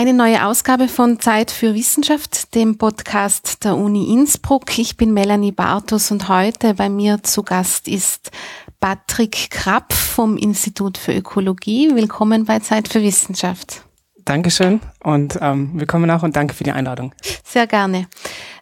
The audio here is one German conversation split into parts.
Eine neue Ausgabe von Zeit für Wissenschaft, dem Podcast der Uni Innsbruck. Ich bin Melanie Bartos und heute bei mir zu Gast ist Patrick Krapp vom Institut für Ökologie. Willkommen bei Zeit für Wissenschaft. Dankeschön und ähm, willkommen auch und danke für die Einladung. Sehr gerne.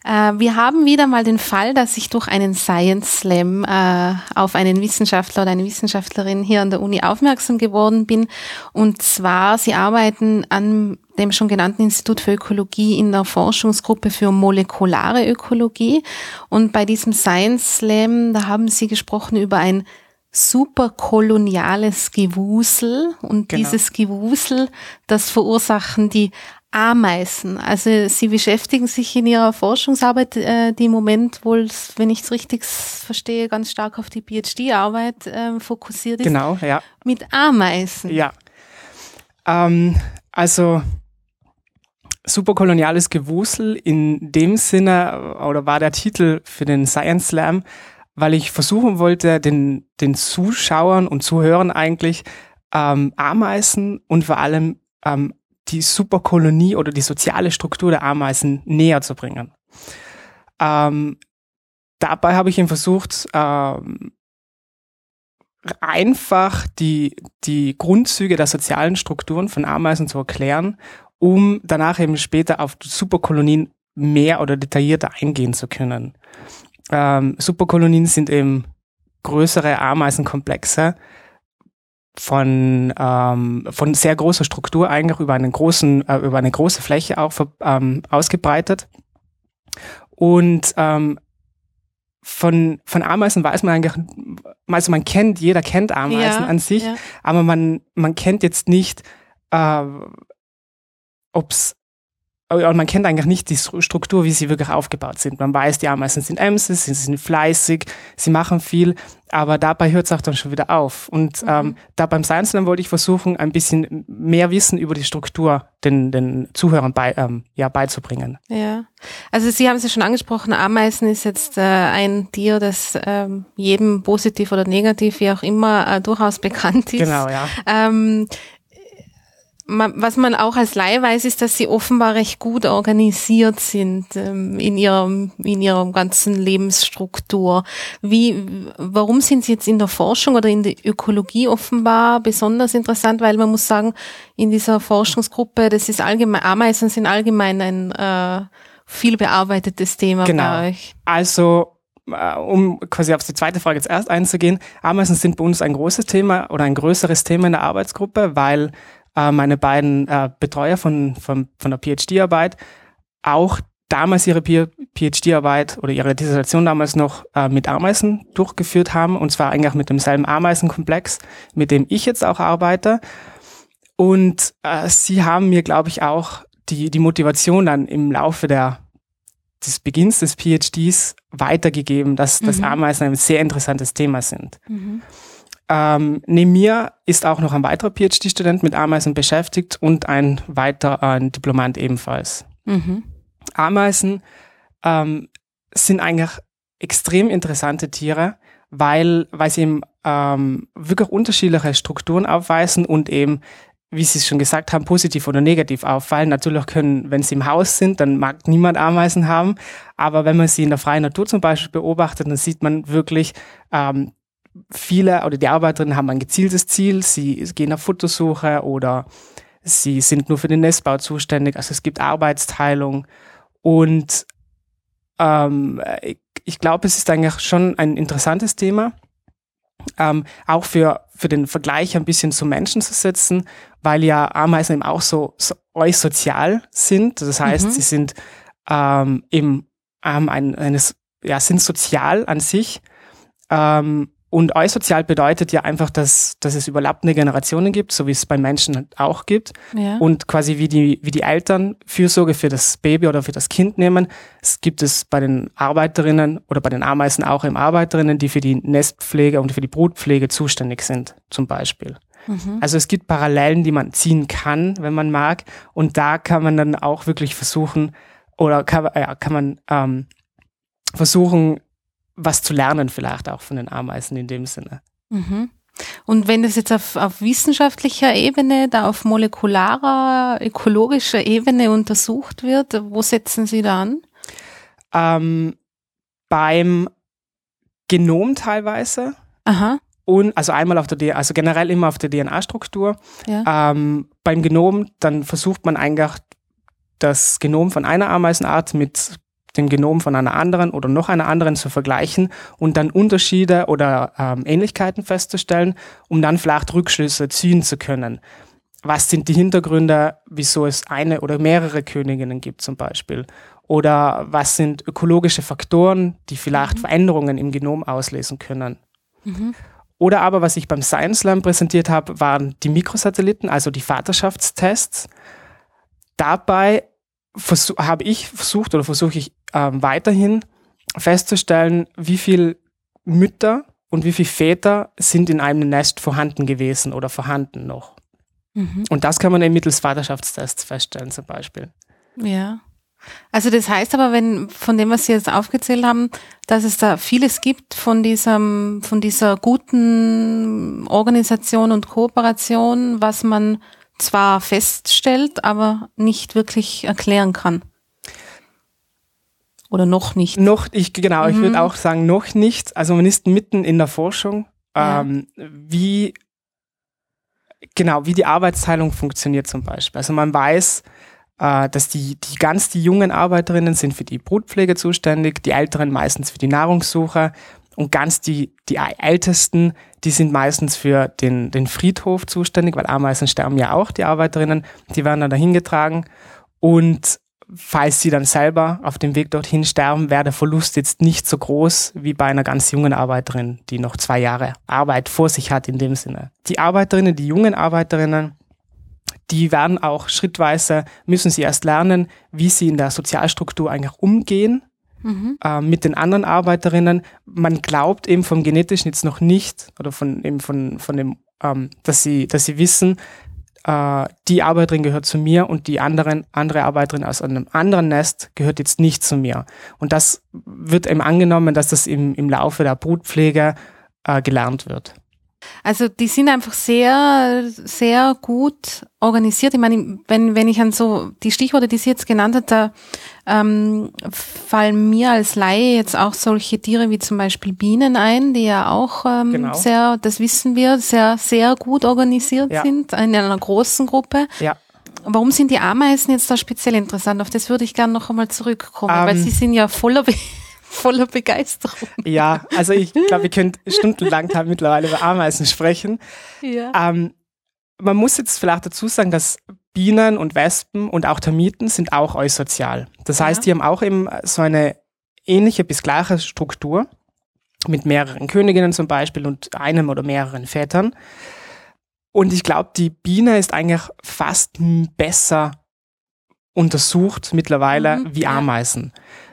Äh, wir haben wieder mal den Fall, dass ich durch einen Science Slam äh, auf einen Wissenschaftler oder eine Wissenschaftlerin hier an der Uni aufmerksam geworden bin. Und zwar, sie arbeiten an dem schon genannten Institut für Ökologie in der Forschungsgruppe für molekulare Ökologie. Und bei diesem Science Slam, da haben sie gesprochen über ein superkoloniales Gewusel und genau. dieses Gewusel, das verursachen die Ameisen. Also Sie beschäftigen sich in Ihrer Forschungsarbeit, äh, die im Moment wohl, wenn ich es richtig verstehe, ganz stark auf die PhD-Arbeit äh, fokussiert ist. Genau, ja. Mit Ameisen. Ja. Ähm, also superkoloniales Gewusel in dem Sinne, oder war der Titel für den Science Slam, weil ich versuchen wollte, den, den Zuschauern und Zuhörern eigentlich ähm, Ameisen und vor allem ähm, die Superkolonie oder die soziale Struktur der Ameisen näher zu bringen. Ähm, dabei habe ich ihn versucht, ähm, einfach die, die Grundzüge der sozialen Strukturen von Ameisen zu erklären, um danach eben später auf Superkolonien mehr oder detaillierter eingehen zu können ähm, Superkolonien sind eben größere Ameisenkomplexe von ähm, von sehr großer Struktur eigentlich über einen großen äh, über eine große Fläche auch ähm, ausgebreitet und ähm, von von Ameisen weiß man eigentlich also man kennt jeder kennt Ameisen ja, an sich ja. aber man man kennt jetzt nicht äh, ob es und man kennt eigentlich nicht die Struktur, wie sie wirklich aufgebaut sind. Man weiß, die Ameisen sind Ämste, sie sind fleißig, sie machen viel, aber dabei hört es auch dann schon wieder auf. Und mhm. ähm, da beim Science Slam wollte ich versuchen, ein bisschen mehr Wissen über die Struktur den, den Zuhörern bei, ähm, ja, beizubringen. Ja, also Sie haben es ja schon angesprochen, Ameisen ist jetzt äh, ein Tier, das ähm, jedem positiv oder negativ, wie auch immer, äh, durchaus bekannt ist. Genau, ja. Ähm, was man auch als Laie weiß, ist, dass sie offenbar recht gut organisiert sind ähm, in ihrem in ihrer ganzen Lebensstruktur. Wie, warum sind sie jetzt in der Forschung oder in der Ökologie offenbar besonders interessant? Weil man muss sagen, in dieser Forschungsgruppe, das ist allgemein, Ameisen sind allgemein ein äh, viel bearbeitetes Thema genau. bei euch. Also äh, um quasi auf die zweite Frage jetzt erst einzugehen, Ameisen sind bei uns ein großes Thema oder ein größeres Thema in der Arbeitsgruppe, weil äh, meine beiden äh, Betreuer von, von, von der PhD-Arbeit auch damals ihre PhD-Arbeit oder ihre Dissertation damals noch äh, mit Ameisen durchgeführt haben und zwar eigentlich mit demselben Ameisenkomplex, mit dem ich jetzt auch arbeite. Und äh, sie haben mir, glaube ich, auch die, die Motivation dann im Laufe der, des Beginns des PhDs weitergegeben, dass, mhm. dass Ameisen ein sehr interessantes Thema sind. Mhm. Ähm, neben mir ist auch noch ein weiterer PhD-Student mit Ameisen beschäftigt und ein weiterer ein Diplomant ebenfalls. Mhm. Ameisen ähm, sind eigentlich extrem interessante Tiere, weil, weil sie eben ähm, wirklich unterschiedliche Strukturen aufweisen und eben, wie Sie es schon gesagt haben, positiv oder negativ auffallen. Natürlich können, wenn sie im Haus sind, dann mag niemand Ameisen haben. Aber wenn man sie in der freien Natur zum Beispiel beobachtet, dann sieht man wirklich, ähm, viele oder die Arbeiterinnen haben ein gezieltes Ziel, sie gehen auf Futtersuche oder sie sind nur für den Nestbau zuständig. Also es gibt Arbeitsteilung und ähm, ich, ich glaube, es ist eigentlich schon ein interessantes Thema, ähm, auch für, für den Vergleich ein bisschen zu Menschen zu setzen, weil ja Ameisen eben auch so, so euch sozial sind. Das heißt, mhm. sie sind ähm, eben ähm, ein, eines, ja, sind sozial an sich. Ähm, und eusozial bedeutet ja einfach, dass, dass es überlappende Generationen gibt, so wie es bei Menschen auch gibt. Ja. Und quasi wie die, wie die Eltern Fürsorge für das Baby oder für das Kind nehmen, es gibt es bei den Arbeiterinnen oder bei den Ameisen auch im Arbeiterinnen, die für die Nestpflege und für die Brutpflege zuständig sind, zum Beispiel. Mhm. Also es gibt Parallelen, die man ziehen kann, wenn man mag. Und da kann man dann auch wirklich versuchen, oder kann, ja, kann man ähm, versuchen, was zu lernen vielleicht auch von den Ameisen in dem Sinne. Mhm. Und wenn das jetzt auf, auf wissenschaftlicher Ebene, da auf molekularer, ökologischer Ebene untersucht wird, wo setzen Sie da an? Ähm, beim Genom teilweise. Aha. Und also einmal auf der DNA, also generell immer auf der DNA-Struktur. Ja. Ähm, beim Genom, dann versucht man eigentlich das Genom von einer Ameisenart mit dem Genom von einer anderen oder noch einer anderen zu vergleichen und dann Unterschiede oder ähm, Ähnlichkeiten festzustellen, um dann vielleicht Rückschlüsse ziehen zu können. Was sind die Hintergründe, wieso es eine oder mehrere Königinnen gibt zum Beispiel? Oder was sind ökologische Faktoren, die vielleicht Mhm. Veränderungen im Genom auslesen können? Mhm. Oder aber, was ich beim Science Slam präsentiert habe, waren die Mikrosatelliten, also die Vaterschaftstests. Dabei habe ich versucht oder versuche ich ähm, weiterhin festzustellen, wie viel Mütter und wie viele Väter sind in einem Nest vorhanden gewesen oder vorhanden noch. Mhm. Und das kann man eben mittels Vaterschaftstests feststellen zum Beispiel. Ja. Also das heißt aber, wenn von dem, was Sie jetzt aufgezählt haben, dass es da vieles gibt von diesem, von dieser guten Organisation und Kooperation, was man zwar feststellt, aber nicht wirklich erklären kann. Oder noch nicht. Noch, ich, genau, ich Mhm. würde auch sagen, noch nicht. Also man ist mitten in der Forschung, Ja. ähm, wie, genau, wie die Arbeitsteilung funktioniert zum Beispiel. Also man weiß, äh, dass die, die ganz die jungen Arbeiterinnen sind für die Brutpflege zuständig, die Älteren meistens für die Nahrungssuche und ganz die, die Ältesten, die sind meistens für den, den Friedhof zuständig, weil Ameisen sterben ja auch, die Arbeiterinnen, die werden dann dahin getragen und falls sie dann selber auf dem Weg dorthin sterben, wäre der Verlust jetzt nicht so groß wie bei einer ganz jungen Arbeiterin, die noch zwei Jahre Arbeit vor sich hat in dem Sinne. Die Arbeiterinnen, die jungen Arbeiterinnen, die werden auch schrittweise, müssen sie erst lernen, wie sie in der Sozialstruktur eigentlich umgehen Mhm. äh, mit den anderen Arbeiterinnen. Man glaubt eben vom Genetischen jetzt noch nicht oder von eben von, von dem, ähm, dass sie, dass sie wissen, äh, die Arbeiterin gehört zu mir und die anderen, andere Arbeiterin aus einem anderen Nest gehört jetzt nicht zu mir. Und das wird eben angenommen, dass das im, im Laufe der Brutpflege äh, gelernt wird. Also die sind einfach sehr, sehr gut organisiert. Ich meine, wenn, wenn ich an so die Stichworte, die sie jetzt genannt hat, da ähm, fallen mir als Laie jetzt auch solche Tiere wie zum Beispiel Bienen ein, die ja auch ähm, Genau. sehr, das wissen wir, sehr, sehr gut organisiert Ja. sind in einer großen Gruppe. Ja. Warum sind die Ameisen jetzt da speziell interessant? Auf das würde ich gerne noch einmal zurückkommen, weil Ähm. sie sind ja voller, voller Begeisterung. Ja, also ich glaube, wir können stundenlang da mittlerweile über Ameisen sprechen. Ja. Ähm, man muss jetzt vielleicht dazu sagen, dass Bienen und Wespen und auch Termiten sind auch eusozial. Das heißt, Ja. die haben auch eben so eine ähnliche bis gleiche Struktur mit mehreren Königinnen zum Beispiel und einem oder mehreren Vätern. Und ich glaube, die Biene ist eigentlich fast besser untersucht mittlerweile Mhm, wie ja. Ameisen. Ich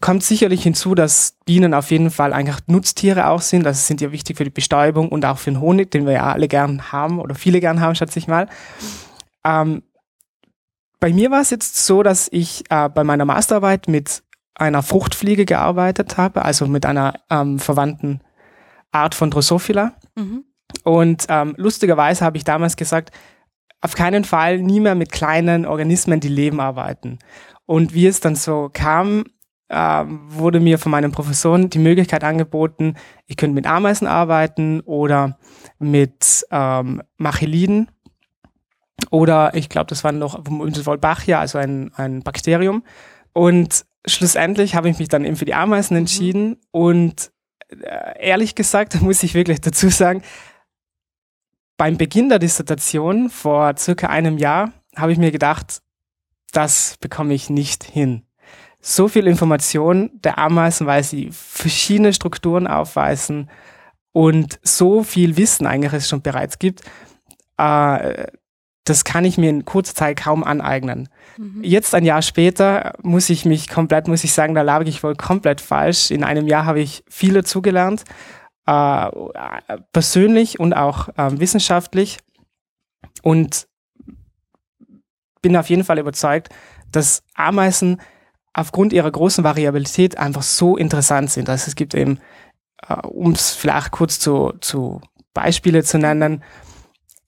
kommt sicherlich hinzu, dass Bienen auf jeden Fall eigentlich Nutztiere auch sind. Das sind ja wichtig für die Bestäubung und auch für den Honig, den wir ja alle gern haben oder viele gern haben, schätze ich mal. Ähm, bei mir war es jetzt so, dass ich äh, bei meiner Masterarbeit mit einer Fruchtfliege gearbeitet habe, also mit einer ähm, verwandten Art von Drosophila. Mhm. Und ähm, lustigerweise habe ich damals gesagt, auf keinen Fall nie mehr mit kleinen Organismen, die leben, arbeiten. Und wie es dann so kam, ähm, wurde mir von meinen Professoren die Möglichkeit angeboten, ich könnte mit Ameisen arbeiten oder mit ähm, Machiliden. Oder ich glaube, das war noch Wolbachia, also ein, ein Bakterium. Und schlussendlich habe ich mich dann eben für die Ameisen entschieden. Und äh, ehrlich gesagt, muss ich wirklich dazu sagen, beim Beginn der Dissertation vor circa einem Jahr habe ich mir gedacht, das bekomme ich nicht hin. So viel Information der Ameisen, weil sie verschiedene Strukturen aufweisen und so viel Wissen eigentlich es schon bereits gibt, äh, das kann ich mir in kurzer Zeit kaum aneignen. Mhm. Jetzt ein Jahr später muss ich mich komplett, muss ich sagen, da lag ich wohl komplett falsch. In einem Jahr habe ich viel dazugelernt, äh, persönlich und auch äh, wissenschaftlich und bin auf jeden Fall überzeugt, dass Ameisen aufgrund ihrer großen Variabilität einfach so interessant sind. Also es gibt eben, äh, um es vielleicht kurz zu, zu Beispiele zu nennen,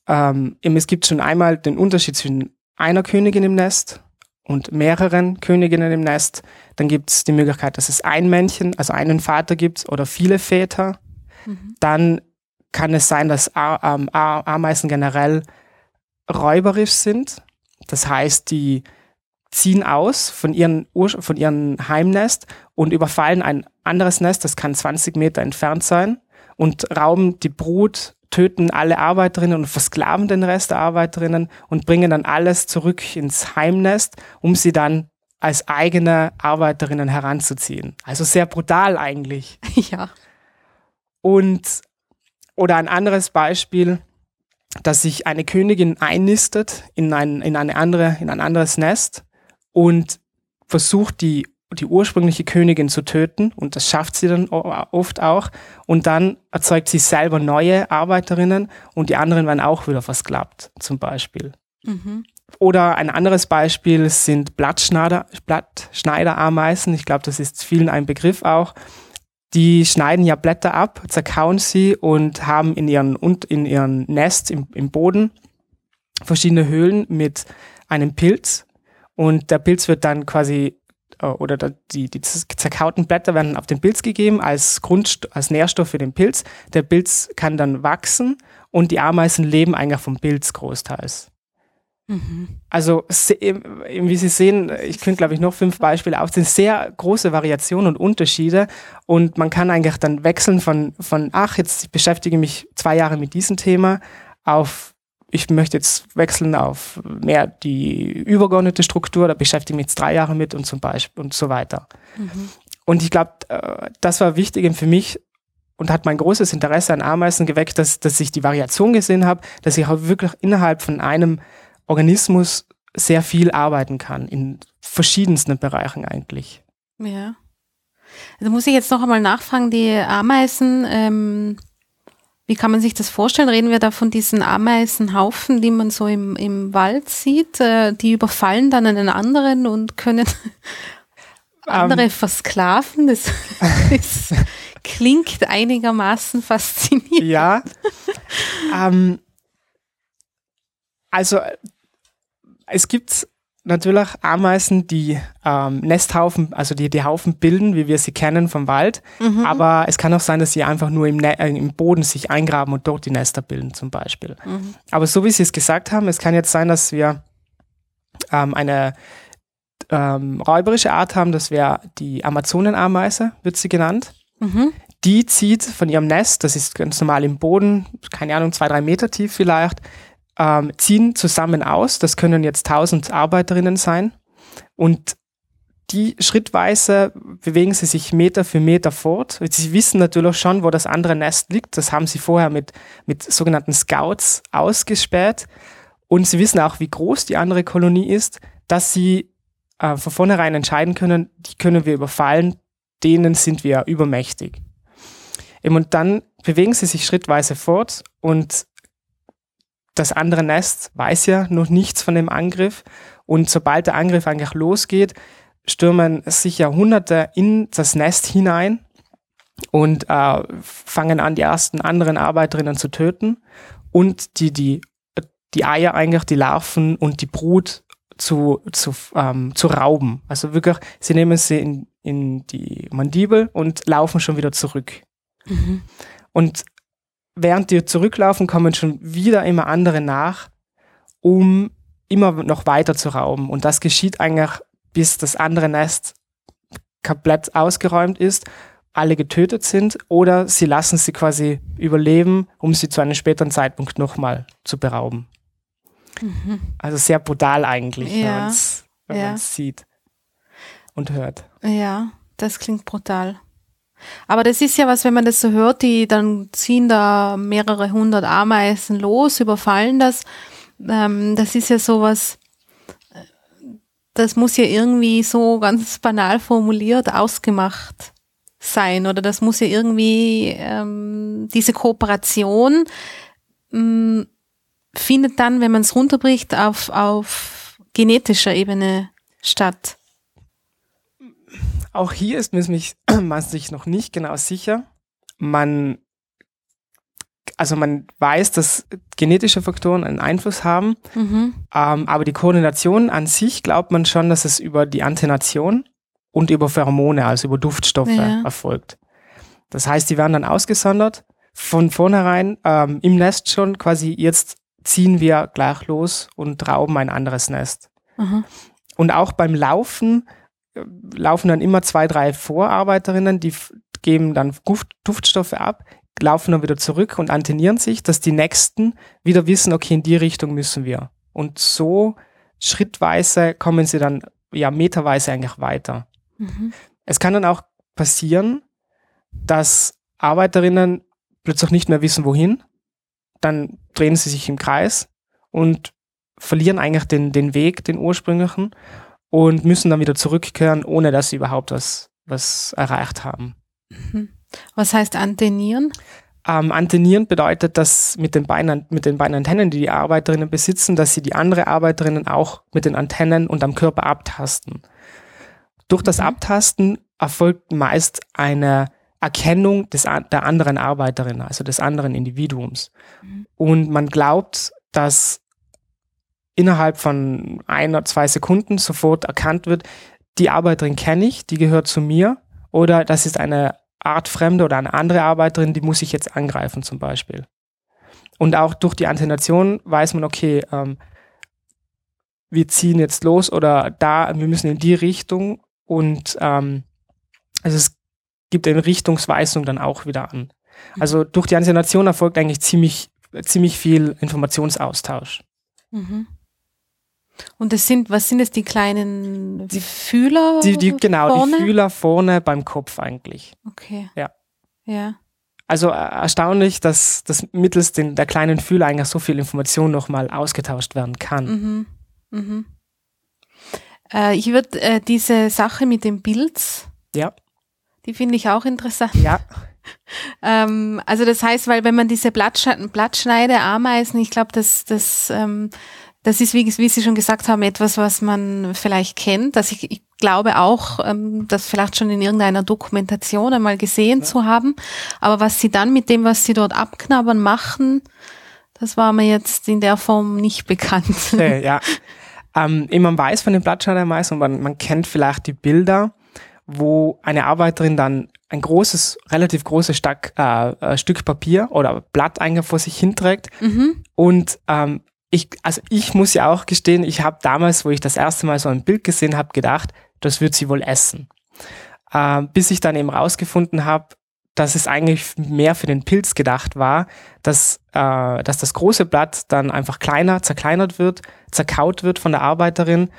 ähm, es gibt schon einmal den Unterschied zwischen einer Königin im Nest und mehreren Königinnen im Nest. Dann gibt es die Möglichkeit, dass es ein Männchen, also einen Vater gibt oder viele Väter. Mhm. Dann kann es sein, dass ähm, Ameisen generell räuberisch sind. Das heißt, die ziehen aus von ihren, Ur von ihrem Heimnest und überfallen ein anderes Nest, das kann 20 Meter entfernt sein, und rauben die Brut, töten alle Arbeiterinnen und versklaven den Rest der Arbeiterinnen und bringen dann alles zurück ins Heimnest, um sie dann als eigene Arbeiterinnen heranzuziehen. Also sehr brutal eigentlich. Ja. Und, oder ein anderes Beispiel, dass sich eine Königin einnistet in ein, in eine andere, in ein anderes Nest und versucht die die ursprüngliche Königin zu töten und das schafft sie dann oft auch und dann erzeugt sie selber neue Arbeiterinnen und die anderen werden auch wieder versklavt zum Beispiel. Mhm. Oder ein anderes Beispiel sind Blattschneider, Blattschneiderameisen. Ich glaube, das ist vielen ein Begriff auch. Die schneiden ja Blätter ab, zerkauen sie und haben in ihren, und in ihren Nest im, im Boden verschiedene Höhlen mit einem Pilz. Und der Pilz wird dann quasi äh, oder die, die zerkauten Blätter werden auf den Pilz gegeben als Grund, als Nährstoff für den Pilz. Der Pilz kann dann wachsen und die Ameisen leben eigentlich vom Pilz großteils. Mhm. Also, wie Sie sehen, ich könnte, glaube ich, noch fünf Beispiele aufzählen, sehr große Variationen und Unterschiede. Und man kann eigentlich dann wechseln von, von ach, jetzt beschäftige ich mich zwei Jahre mit diesem Thema, auf ich möchte jetzt wechseln auf mehr die übergeordnete Struktur, da beschäftige ich mich jetzt drei Jahre mit und zum Beispiel und so weiter. Mhm. Und ich glaube, äh, das war wichtig für mich und hat mein großes Interesse an Ameisen geweckt, dass, dass ich die Variation gesehen habe, dass ich auch wirklich innerhalb von einem Organismus sehr viel arbeiten kann, in verschiedensten Bereichen eigentlich. Ja. Also muss ich jetzt noch einmal nachfragen, die Ameisen, ähm, wie kann man sich das vorstellen? Reden wir da von diesen Ameisenhaufen, die man so im, im Wald sieht? Äh, die überfallen dann einen anderen und können andere um, versklaven? Das, das klingt einigermaßen faszinierend. Ja. ähm, also es gibt natürlich Ameisen, die ähm, Nesthaufen, also die, die Haufen bilden, wie wir sie kennen vom Wald. Mhm. Aber es kann auch sein, dass sie einfach nur im, ne äh, im Boden sich eingraben und dort die Nester bilden zum Beispiel. Mhm. Aber so wie Sie es gesagt haben, es kann jetzt sein, dass wir ähm, eine ähm, räuberische Art haben, das wäre die Amazonenameise, wird sie genannt. Mhm. Die zieht von ihrem Nest, das ist ganz normal im Boden, keine Ahnung, zwei, drei Meter tief vielleicht, ähm, ziehen zusammen aus. Das können jetzt tausend Arbeiterinnen sein. Und die schrittweise bewegen sie sich Meter für Meter fort. Sie wissen natürlich schon, wo das andere Nest liegt. Das haben sie vorher mit, mit sogenannten Scouts ausgespäht. Und sie wissen auch, wie groß die andere Kolonie ist, dass sie äh, von vornherein entscheiden können, die können wir überfallen, denen sind wir übermächtig. Und dann bewegen sie sich schrittweise fort und das andere Nest weiß ja noch nichts von dem Angriff. Und sobald der Angriff eigentlich losgeht, stürmen sich Jahrhunderte in das Nest hinein und äh, fangen an, die ersten anderen Arbeiterinnen zu töten und die, die, die Eier eigentlich, die Larven und die Brut zu, zu, ähm, zu rauben. Also wirklich, sie nehmen sie in, in die Mandibel und laufen schon wieder zurück. Mhm. Und während die zurücklaufen, kommen schon wieder immer andere nach, um immer noch weiter zu rauben. Und das geschieht eigentlich, bis das andere Nest komplett ausgeräumt ist, alle getötet sind oder sie lassen sie quasi überleben, um sie zu einem späteren Zeitpunkt nochmal zu berauben. Mhm. Also sehr brutal eigentlich, ja. wenn man es ja. sieht und hört. Ja, das klingt brutal. Aber das ist ja was, wenn man das so hört, die dann ziehen da mehrere hundert Ameisen los, überfallen das. Ähm, das ist ja sowas, das muss ja irgendwie so ganz banal formuliert ausgemacht sein oder das muss ja irgendwie ähm, diese Kooperation ähm, findet dann, wenn man es runterbricht, auf, auf genetischer Ebene statt. Auch hier ist man sich noch nicht genau sicher. Man also man weiß, dass genetische Faktoren einen Einfluss haben, Mhm. ähm, aber die Koordination an sich glaubt man schon, dass es über die Antennation und über Pheromone, also über Duftstoffe Ja. erfolgt. Das heißt, die werden dann ausgesondert, von vornherein ähm, im Nest schon quasi, jetzt ziehen wir gleich los und rauben ein anderes Nest. Aha. Und auch beim Laufen laufen dann immer zwei, drei Vorarbeiterinnen, die geben dann Duft, Duftstoffe ab, laufen dann wieder zurück und antennieren sich, dass die Nächsten wieder wissen, okay, in die Richtung müssen wir. Und so schrittweise kommen sie dann ja meterweise eigentlich weiter. Mhm. Es kann dann auch passieren, dass Arbeiterinnen plötzlich nicht mehr wissen, wohin. Dann drehen sie sich im Kreis und verlieren eigentlich den, den Weg, den ursprünglichen, und müssen dann wieder zurückkehren, ohne dass sie überhaupt was, was erreicht haben. Was heißt antennieren? Ähm, antennieren bedeutet, dass mit den, beiden, mit den beiden Antennen, die die Arbeiterinnen besitzen, dass sie die andere Arbeiterinnen auch mit den Antennen und am Körper abtasten. Durch das Mhm. Abtasten erfolgt meist eine Erkennung des, der anderen Arbeiterin, also des anderen Individuums. Mhm. Und man glaubt, dass innerhalb von ein oder zwei Sekunden sofort erkannt wird, die Arbeiterin kenne ich, die gehört zu mir, oder das ist eine Art Fremde oder eine andere Arbeiterin, die muss ich jetzt angreifen zum Beispiel. Und auch durch die Antennation weiß man, okay, ähm, wir ziehen jetzt los oder da, wir müssen in die Richtung und ähm, also es gibt eine Richtungsweisung dann auch wieder an. Also durch die Antennation erfolgt eigentlich ziemlich, ziemlich viel Informationsaustausch. Mhm. Und das sind, was sind das, die kleinen Fühler? Die, die, genau, vorne? die Fühler vorne beim Kopf eigentlich. Okay. Ja. Ja. Also äh, erstaunlich, dass, dass mittels den, der kleinen Fühler eigentlich so viel Information nochmal ausgetauscht werden kann. Mhm. Mhm. Äh, ich würde äh, diese Sache mit dem Pilz, Ja, die finde ich auch interessant. ja, Ähm, also das heißt, weil wenn man diese Blattsch Blattschneide, Ameisen, ich glaube, das, das, ähm, das ist, wie, wie Sie schon gesagt haben, etwas, was man vielleicht kennt. Also ich, ich glaube auch, ähm, das vielleicht schon in irgendeiner Dokumentation einmal gesehen zu haben. Aber was Sie dann mit dem, was Sie dort abknabbern, machen, das war mir jetzt in der Form nicht bekannt. äh, ja. Ähm, man weiß von den Blattschneidermeisen und man, man kennt vielleicht die Bilder, wo eine Arbeiterin dann ein großes, relativ großes Stück, äh, äh, Stück Papier oder Blatt eigentlich vor sich hinträgt mhm. Und ähm, ich, also ich muss ja auch gestehen, ich habe damals, wo ich das erste Mal so ein Bild gesehen habe, gedacht, das wird sie wohl essen. Ähm, bis ich dann eben rausgefunden habe, dass es eigentlich mehr für den Pilz gedacht war, dass, äh, dass das große Blatt dann einfach kleiner, zerkleinert wird, zerkaut wird von der Arbeiterin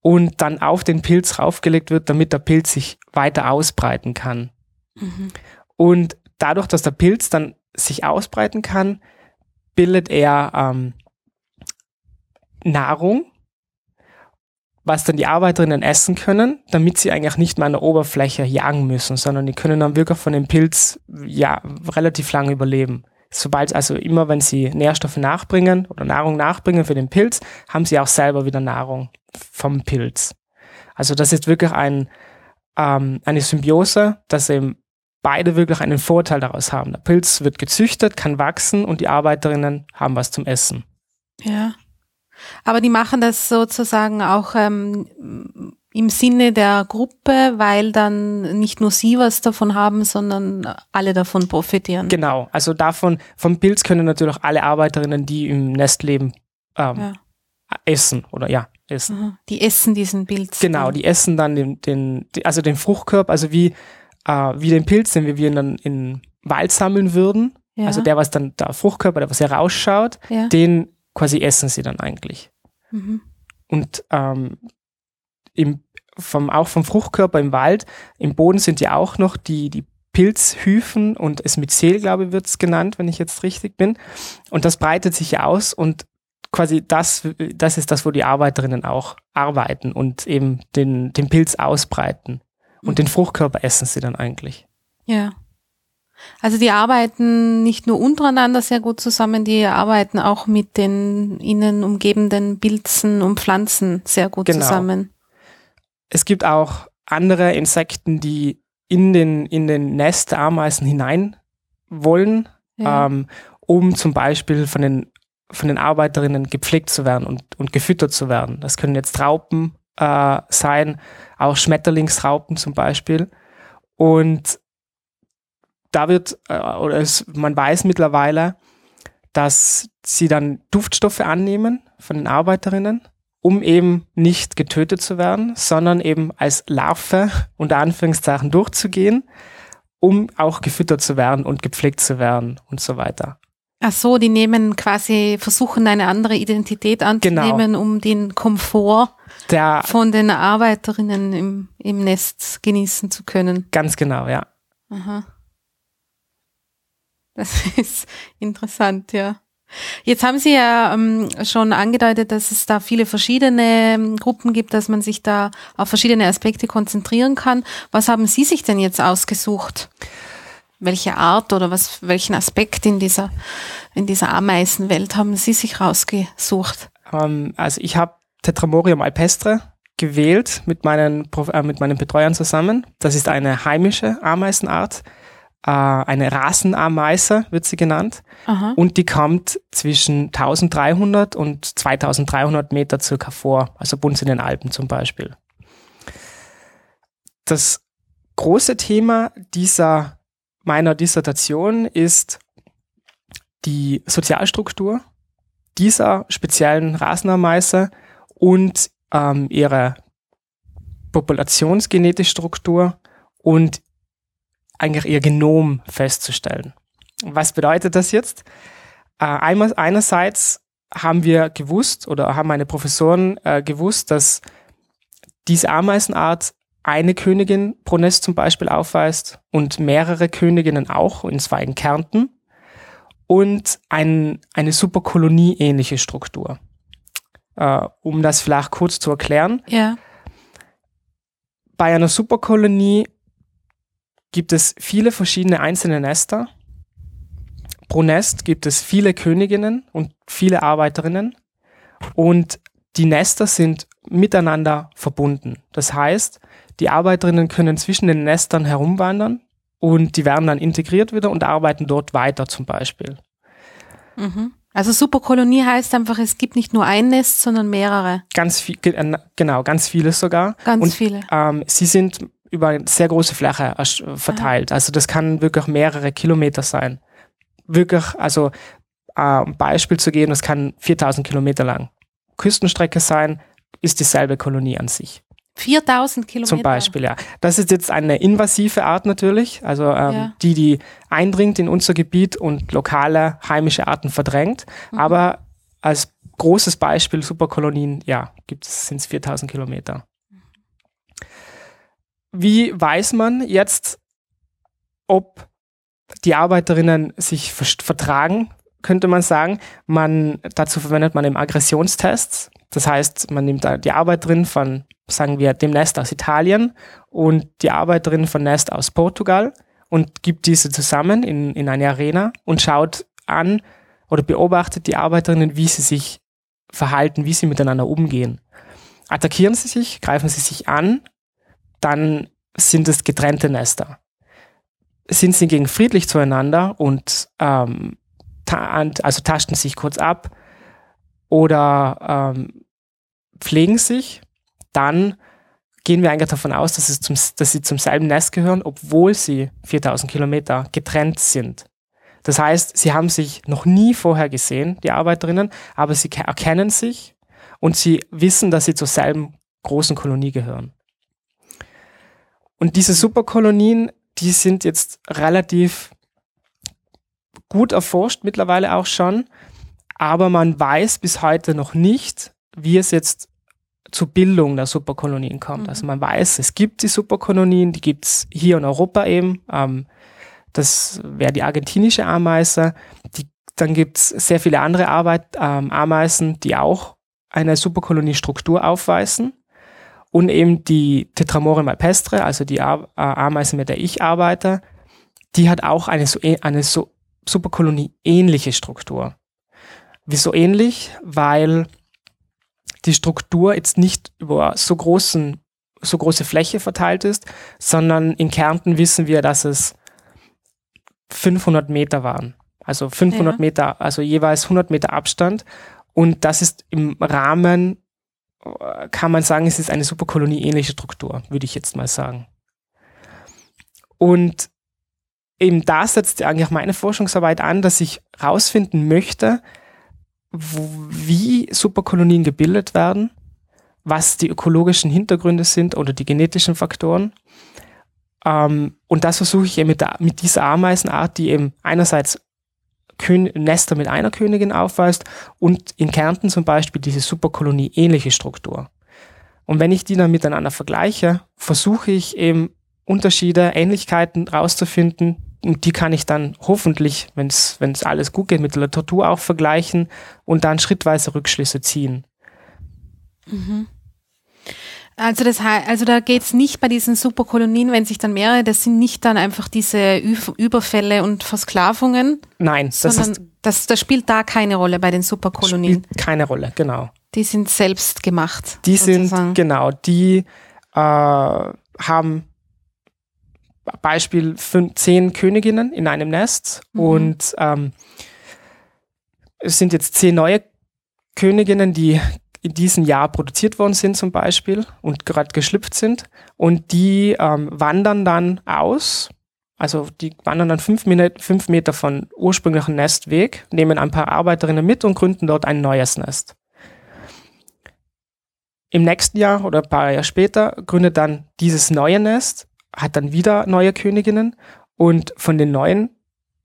und dann auf den Pilz raufgelegt wird, damit der Pilz sich weiter ausbreiten kann. Mhm. Und dadurch, dass der Pilz dann sich ausbreiten kann, bildet er ähm, Nahrung, was dann die Arbeiterinnen essen können, damit sie eigentlich nicht mehr an der Oberfläche jagen müssen, sondern die können dann wirklich von dem Pilz ja relativ lange überleben. Sobald, also immer wenn sie Nährstoffe nachbringen oder Nahrung nachbringen für den Pilz, haben sie auch selber wieder Nahrung vom Pilz. Also das ist wirklich ein, ähm, eine Symbiose, dass eben beide wirklich einen Vorteil daraus haben. Der Pilz wird gezüchtet, kann wachsen und die Arbeiterinnen haben was zum Essen. Ja. Aber die machen das sozusagen auch ähm, im Sinne der Gruppe, weil dann nicht nur sie was davon haben, sondern alle davon profitieren. Genau, also davon, vom Pilz können natürlich auch alle Arbeiterinnen, die im Nest leben, ähm, Ja. essen oder ja, essen. Die essen diesen Pilz. Genau, die essen dann den, den, also den Fruchtkörper, also wie, äh, wie den Pilz, den wir wir dann in Wald sammeln würden. ja. Also der, was dann, der Fruchtkörper, der was herausschaut, ja. den quasi essen sie dann eigentlich. Mhm. Und ähm, im, vom, auch vom Fruchtkörper im Wald, im Boden sind ja auch noch die, die Pilzhyphen und es Myzel, glaube ich, wird es genannt, wenn ich jetzt richtig bin. Und das breitet sich ja aus und quasi das, das ist das, wo die Arbeiterinnen auch arbeiten und eben den, den Pilz ausbreiten. Und den Fruchtkörper essen sie dann eigentlich. Ja. Also die arbeiten nicht nur untereinander sehr gut zusammen, die arbeiten auch mit den ihnen umgebenden Pilzen und Pflanzen sehr gut Genau. zusammen. Es gibt auch andere Insekten, die in den, in den Nest der Ameisen hinein wollen. Ja. Ähm, um zum Beispiel von den, von den Arbeiterinnen gepflegt zu werden und, und gefüttert zu werden. Das können jetzt Raupen äh, sein, auch Schmetterlingsraupen zum Beispiel. Und da wird, äh, oder es, man weiß mittlerweile, dass sie dann Duftstoffe annehmen von den Arbeiterinnen, um eben nicht getötet zu werden, sondern eben als Larve unter Anführungszeichen durchzugehen, um auch gefüttert zu werden und gepflegt zu werden und so weiter. Ach so, die nehmen quasi, versuchen eine andere Identität anzunehmen, genau. um den Komfort Der, von den Arbeiterinnen im, im Nest genießen zu können. Ganz genau, ja. Aha. Das ist interessant, ja. Jetzt haben Sie ja ähm, schon angedeutet, dass es da viele verschiedene ähm, Gruppen gibt, dass man sich da auf verschiedene Aspekte konzentrieren kann. Was haben Sie sich denn jetzt ausgesucht? Welche Art oder was, welchen Aspekt in dieser, in dieser Ameisenwelt haben Sie sich rausgesucht? Ähm, also ich habe Tetramorium alpestre gewählt mit meinen, äh, mit meinen Betreuern zusammen. Das ist eine heimische Ameisenart äh, eine Rasenameise, wird sie genannt. Aha. Und die kommt zwischen 1300 und 2300 Meter circa vor, also bei uns in den Alpen zum Beispiel. Das große Thema dieser meiner Dissertation ist die Sozialstruktur dieser speziellen Rasenameise und ähm, ihre populationsgenetische Struktur und eigentlich ihr Genom festzustellen. Was bedeutet das jetzt? Äh, einmal, einerseits haben wir gewusst oder haben meine Professoren äh, gewusst, dass diese Ameisenart eine Königin pro Nest zum Beispiel aufweist und mehrere Königinnen auch, und zwar in Kärnten, und ein, eine Superkolonie-ähnliche Struktur. Äh, um das vielleicht kurz zu erklären. Ja. Bei einer Superkolonie gibt es viele verschiedene einzelne Nester. Pro Nest gibt es viele Königinnen und viele Arbeiterinnen und die Nester sind miteinander verbunden. Das heißt, die Arbeiterinnen können zwischen den Nestern herumwandern und die werden dann integriert wieder und arbeiten dort weiter zum Beispiel. Mhm. Also Superkolonie heißt einfach, es gibt nicht nur ein Nest, sondern mehrere. Ganz viel, äh, genau, ganz viele sogar. Ganz und, viele. Ähm, sie sind über eine sehr große Fläche verteilt. Also das kann wirklich mehrere Kilometer sein. Wirklich, also äh, Beispiel zu geben, das kann 4000 Kilometer lang Küstenstrecke sein, ist dieselbe Kolonie an sich. 4000 Kilometer? Zum Beispiel, ja. Das ist jetzt eine invasive Art natürlich, also ähm, ja. die, die eindringt in unser Gebiet und lokale heimische Arten verdrängt. Mhm. Aber als großes Beispiel Superkolonien, ja, gibt es, sind es 4000 Kilometer. Wie weiß man jetzt, ob die Arbeiterinnen sich vertragen, könnte man sagen. Man, dazu verwendet man eben Aggressionstests. Das heißt, man nimmt die Arbeiterin von, sagen wir, dem Nest aus Italien und die Arbeiterin von Nest aus Portugal und gibt diese zusammen in, in eine Arena und schaut an oder beobachtet die Arbeiterinnen, wie sie sich verhalten, wie sie miteinander umgehen. Attackieren sie sich, greifen sie sich an dann sind es getrennte Nester. Sind sie gegen friedlich zueinander und ähm, ta also taschen sich kurz ab oder ähm, pflegen sich, dann gehen wir eigentlich davon aus, dass, es zum, dass sie zum selben Nest gehören, obwohl sie 4000 Kilometer getrennt sind. Das heißt, sie haben sich noch nie vorher gesehen, die Arbeiterinnen, aber sie erkennen sich und sie wissen, dass sie zur selben großen Kolonie gehören. Und diese Superkolonien, die sind jetzt relativ gut erforscht, mittlerweile auch schon, aber man weiß bis heute noch nicht, wie es jetzt zur Bildung der Superkolonien kommt. Mhm. Also man weiß, es gibt die Superkolonien, die gibt's hier in Europa eben. Ähm, das wäre die argentinische Ameise. Die, dann gibt's sehr viele andere Arbeit, ähm, Ameisen, die auch eine Superkoloniestruktur aufweisen. Und eben die Tetramore malpestre, also die Ameise, mit der ich arbeite, die hat auch eine so, eine so Superkolonie-ähnliche Struktur. Wieso ähnlich? Weil die Struktur jetzt nicht über so großen, so große Fläche verteilt ist, sondern in Kärnten wissen wir, dass es 500 Meter waren. Also 500 ja. Meter, also jeweils 100 Meter Abstand. Und das ist im Rahmen, kann man sagen, es ist eine Superkolonie-ähnliche Struktur, würde ich jetzt mal sagen. Und eben da setzt eigentlich auch meine Forschungsarbeit an, dass ich herausfinden möchte, wie Superkolonien gebildet werden, was die ökologischen Hintergründe sind oder die genetischen Faktoren. Ähm, und das versuche ich eben mit, der, mit dieser Ameisenart, die eben einerseits Kön Nester mit einer Königin aufweist und in Kärnten zum Beispiel diese Superkolonie ähnliche Struktur. Und wenn ich die dann miteinander vergleiche, versuche ich eben Unterschiede, Ähnlichkeiten rauszufinden, und die kann ich dann hoffentlich, wenn es alles gut geht, mit der Literatur auch vergleichen und dann schrittweise Rückschlüsse ziehen. Mhm. Also das also da geht's nicht bei diesen Superkolonien, wenn sich dann mehrere, das sind nicht dann einfach diese Überfälle und Versklavungen. Nein, das sondern ist, das, das spielt da keine Rolle bei den Superkolonien. Spielt keine Rolle, genau. Die sind selbst gemacht. Die sozusagen. sind genau, die äh, haben Beispiel fünf, zehn Königinnen in einem Nest mhm. und ähm, es sind jetzt zehn neue Königinnen, die in diesem Jahr produziert worden sind zum Beispiel und gerade geschlüpft sind und die ähm, wandern dann aus, also die wandern dann fünf, Meter, fünf Meter von ursprünglichen Nest weg, nehmen ein paar Arbeiterinnen mit und gründen dort ein neues Nest. Im nächsten Jahr oder ein paar Jahre später gründet dann dieses neue Nest hat dann wieder neue Königinnen und von den neuen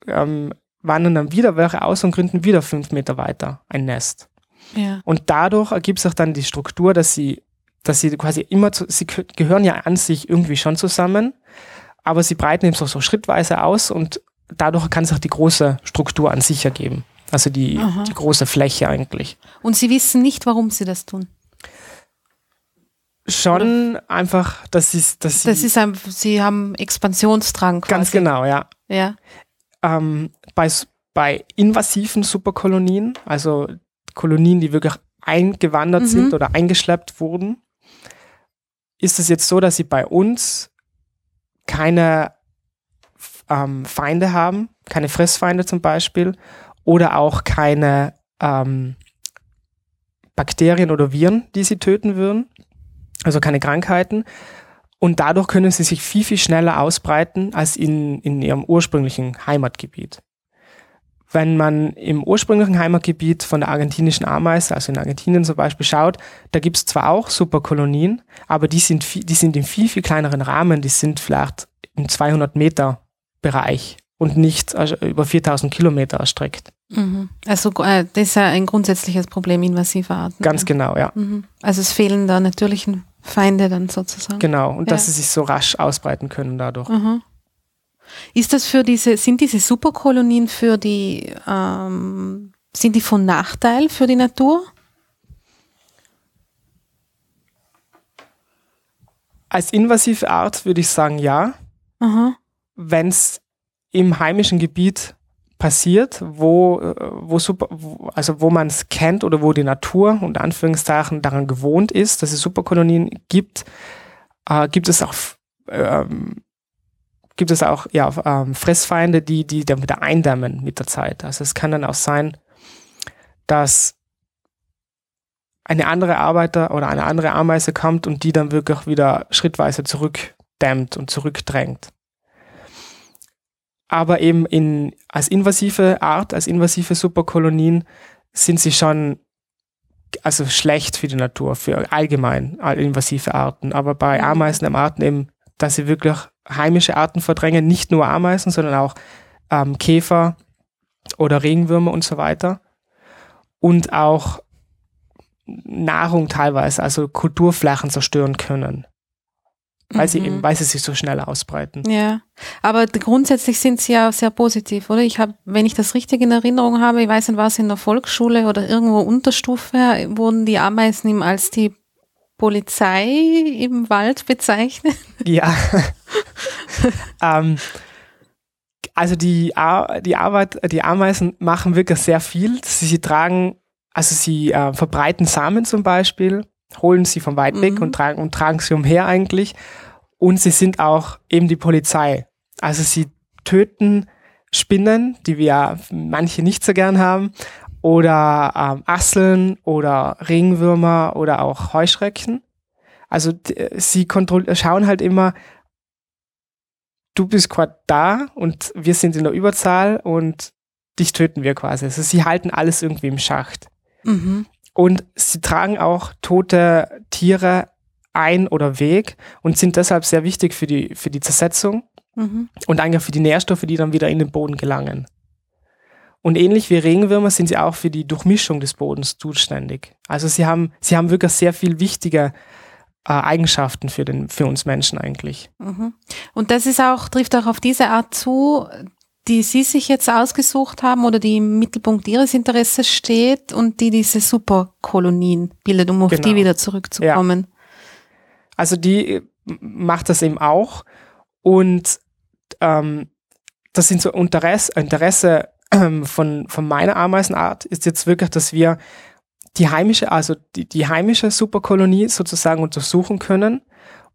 ähm, wandern dann wieder welche aus und gründen wieder fünf Meter weiter ein Nest. Ja. Und dadurch ergibt sich dann die Struktur, dass sie, dass sie quasi immer, zu, sie gehören ja an sich irgendwie schon zusammen, aber sie breiten eben so, so schrittweise aus und dadurch kann sich auch die große Struktur an sich ergeben. Also die, die große Fläche eigentlich. Und sie wissen nicht, warum sie das tun schon Oder? einfach, dass sie, dass sie. Das ist ein, sie haben Expansionsdrang. Quasi. Ganz genau, ja. Ja. Ähm, bei, bei invasiven Superkolonien, also Kolonien, die wirklich eingewandert mhm. sind oder eingeschleppt wurden, ist es jetzt so, dass sie bei uns keine ähm, Feinde haben, keine Fressfeinde zum Beispiel, oder auch keine ähm, Bakterien oder Viren, die sie töten würden also keine Krankheiten. Und dadurch können sie sich viel, viel schneller ausbreiten als in, in ihrem ursprünglichen Heimatgebiet. Wenn man im ursprünglichen Heimatgebiet von der argentinischen Ameise, also in Argentinien zum Beispiel, schaut, da gibt es zwar auch Superkolonien, aber die sind, viel, die sind im viel, viel kleineren Rahmen, die sind vielleicht im 200 Meter Bereich und nicht also über 4000 Kilometer erstreckt. Mhm. Also äh, das ist ja ein grundsätzliches Problem invasiver Arten. Ganz genau, ja. Mhm. Also es fehlen da natürlichen Feinde dann sozusagen. Genau, und ja. dass sie sich so rasch ausbreiten können dadurch. Mhm. Ist das für diese, sind diese Superkolonien für die, ähm, sind die von Nachteil für die Natur? Als invasive Art würde ich sagen ja. Wenn es im heimischen Gebiet passiert, wo, äh, wo super, also wo man es kennt oder wo die Natur unter Anführungszeichen daran gewohnt ist, dass es Superkolonien gibt, äh, gibt es auch ähm, gibt es auch ja, ähm, Fressfeinde, die die dann wieder eindämmen mit der Zeit. Also es kann dann auch sein, dass eine andere Arbeiter oder eine andere Ameise kommt und die dann wirklich wieder schrittweise zurückdämmt und zurückdrängt aber eben in, als invasive Art, als invasive Superkolonien sind sie schon also schlecht für die Natur, für allgemein invasive Arten. Aber bei mhm. Ameisen im Arten eben, dass sie wirklich heimische Arten verdrängen, nicht nur Ameisen, sondern auch ähm, Käfer oder Regenwürmer und so weiter. Und auch Nahrung teilweise, also Kulturflächen zerstören können weil mhm. sie eben, weil sie sich so schnell ausbreiten. Ja, aber grundsätzlich sind sie ja sehr positiv, oder? Ich habe, wenn ich das richtig in Erinnerung habe, ich weiß nicht, war es in der Volksschule oder irgendwo Unterstufe, wurden die Ameisen ihm als die Polizei im Wald bezeichnet? Ja. ähm, also die, die Arbeit, die Ameisen machen wirklich sehr viel. Sie, sie tragen, also sie äh, verbreiten Samen zum Beispiel holen sie von weit weg mhm. und, tragen, und tragen sie umher eigentlich. Und sie sind auch eben die Polizei. Also sie töten Spinnen, die wir manche nicht so gern haben, oder ähm, Asseln oder Regenwürmer oder auch Heuschrecken. Also sie schauen halt immer, du bist gerade da und wir sind in der Überzahl und dich töten wir quasi. Also sie halten alles irgendwie im Schacht. Mhm. Und sie tragen auch tote Tiere ein oder weg und sind deshalb sehr wichtig für die, für die Zersetzung mhm. und eigentlich für die Nährstoffe, die dann wieder in den Boden gelangen. Und ähnlich wie Regenwürmer sind sie auch für die Durchmischung des Bodens zuständig. Also sie haben, sie haben wirklich sehr viel wichtige äh, Eigenschaften für, den, für uns Menschen eigentlich. Mhm. Und das ist auch, trifft auch auf diese Art zu, die Sie sich jetzt ausgesucht haben oder die im Mittelpunkt Ihres Interesses steht und die diese Superkolonien bildet, um auf genau. die wieder zurückzukommen. Ja. Also die macht das eben auch und ähm, das sind so Interesse, Interesse ähm, von, von meiner Ameisenart ist jetzt wirklich, dass wir die heimische, also die, die heimische Superkolonie sozusagen untersuchen können,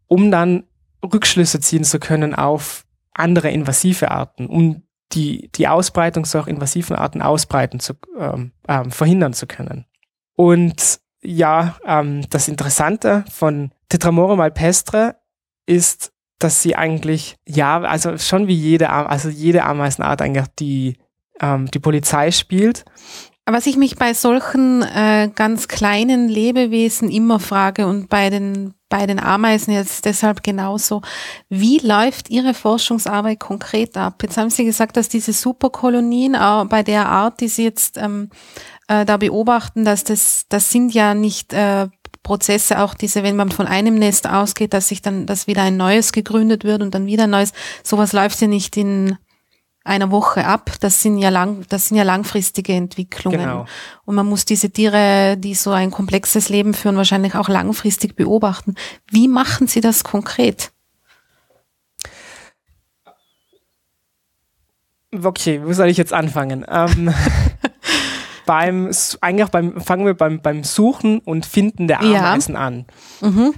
um dann Rückschlüsse ziehen zu können auf andere invasive Arten, um die, die Ausbreitung solcher invasiven Arten ausbreiten zu, ähm, ähm, verhindern zu können. Und ja, ähm, das Interessante von Tetramorum alpestre ist, dass sie eigentlich, ja, also schon wie jede, also jede Ameisenart eigentlich die, ähm, die Polizei spielt was ich mich bei solchen äh, ganz kleinen Lebewesen immer frage und bei den, bei den Ameisen jetzt deshalb genauso, wie läuft Ihre Forschungsarbeit konkret ab? Jetzt haben Sie gesagt, dass diese Superkolonien auch bei der Art, die Sie jetzt ähm, äh, da beobachten, dass das, das sind ja nicht äh, Prozesse, auch diese, wenn man von einem Nest ausgeht, dass sich dann, dass wieder ein neues gegründet wird und dann wieder ein neues, sowas läuft ja nicht in einer Woche ab. Das sind ja lang, das sind ja langfristige Entwicklungen. Genau. Und man muss diese Tiere, die so ein komplexes Leben führen, wahrscheinlich auch langfristig beobachten. Wie machen Sie das konkret? Okay, wo soll ich jetzt anfangen? Ähm, beim, eigentlich beim, fangen wir beim, beim Suchen und Finden der Ameisen ja. an. Mhm.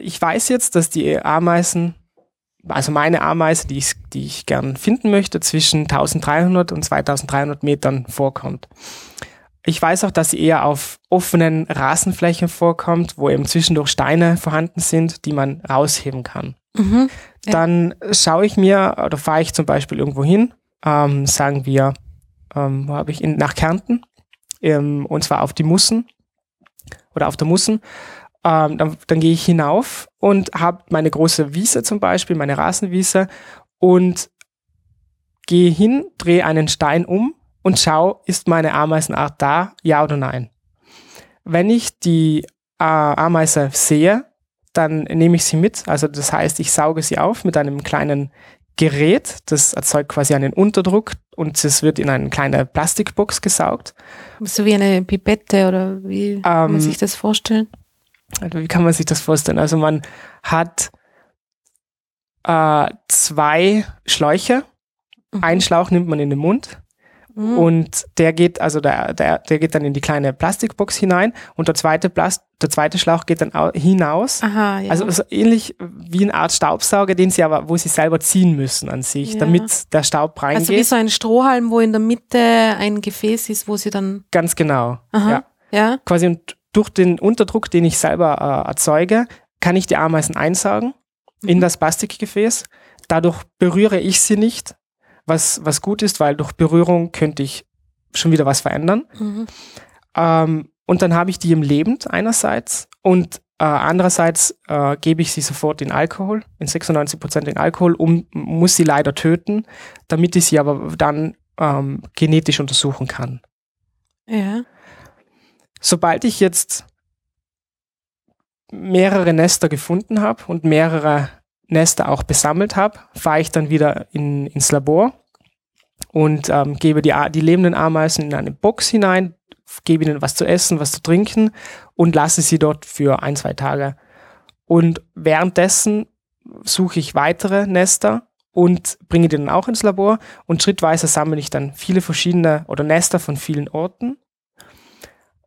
Ich weiß jetzt, dass die Ameisen also meine Ameise, die ich, die ich gern finden möchte, zwischen 1300 und 2300 Metern vorkommt. Ich weiß auch, dass sie eher auf offenen Rasenflächen vorkommt, wo eben zwischendurch Steine vorhanden sind, die man rausheben kann. Mhm, ja. Dann schaue ich mir oder fahre ich zum Beispiel irgendwo hin, ähm, sagen wir, ähm, wo habe ich in, nach Kärnten, ähm, und zwar auf die Mussen oder auf der Mussen ähm, dann, dann gehe ich hinauf und habe meine große Wiese zum Beispiel, meine Rasenwiese und gehe hin, drehe einen Stein um und schau, ist meine Ameisenart da, ja oder nein. Wenn ich die äh, Ameise sehe, dann nehme ich sie mit. Also das heißt, ich sauge sie auf mit einem kleinen Gerät, das erzeugt quasi einen Unterdruck und es wird in eine kleine Plastikbox gesaugt. So wie eine Pipette oder wie ähm, kann man sich das vorstellen? Also wie kann man sich das vorstellen? Also man hat äh, zwei Schläuche. Mhm. Ein Schlauch nimmt man in den Mund mhm. und der geht, also der, der, der geht dann in die kleine Plastikbox hinein und der zweite Plast der zweite Schlauch geht dann hinaus. Aha, ja. Also so ähnlich wie eine Art Staubsauger, den sie aber, wo sie selber ziehen müssen an sich, ja. damit der Staub reingeht. Also wie so ein Strohhalm, wo in der Mitte ein Gefäß ist, wo sie dann. Ganz genau. Aha. Ja. ja. Quasi und durch den Unterdruck, den ich selber äh, erzeuge, kann ich die Ameisen einsaugen mhm. in das Plastikgefäß. Dadurch berühre ich sie nicht, was, was gut ist, weil durch Berührung könnte ich schon wieder was verändern. Mhm. Ähm, und dann habe ich die im Lebend einerseits und äh, andererseits äh, gebe ich sie sofort in Alkohol, in 96 Prozent in Alkohol, um, muss sie leider töten, damit ich sie aber dann ähm, genetisch untersuchen kann. Ja. Sobald ich jetzt mehrere Nester gefunden habe und mehrere Nester auch besammelt habe, fahre ich dann wieder in, ins Labor und ähm, gebe die, die lebenden Ameisen in eine Box hinein, gebe ihnen was zu essen, was zu trinken und lasse sie dort für ein, zwei Tage. Und währenddessen suche ich weitere Nester und bringe die dann auch ins Labor und schrittweise sammle ich dann viele verschiedene oder Nester von vielen Orten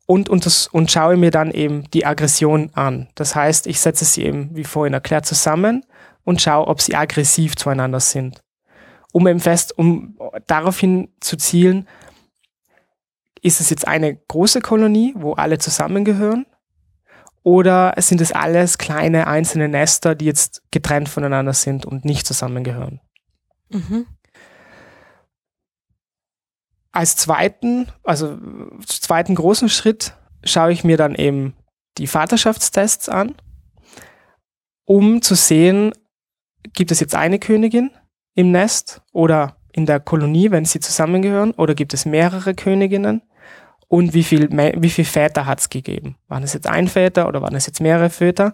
und, und, das, und schaue mir dann eben die Aggression an. Das heißt, ich setze sie eben, wie vorhin erklärt, zusammen und schaue, ob sie aggressiv zueinander sind. um eben fest, um daraufhin zu zielen, ist es jetzt eine große Kolonie, wo alle zusammengehören? Oder sind es alles kleine einzelne Nester, die jetzt getrennt voneinander sind und nicht zusammengehören? Mhm. Als zweiten, also zweiten großen Schritt schaue ich mir dann eben die Vaterschaftstests an, um zu sehen, gibt es jetzt eine Königin im Nest oder in der Kolonie, wenn sie zusammengehören, oder gibt es mehrere Königinnen? Und wie viel, wie viel Väter hat es gegeben? Waren es jetzt ein Väter oder waren es jetzt mehrere Väter?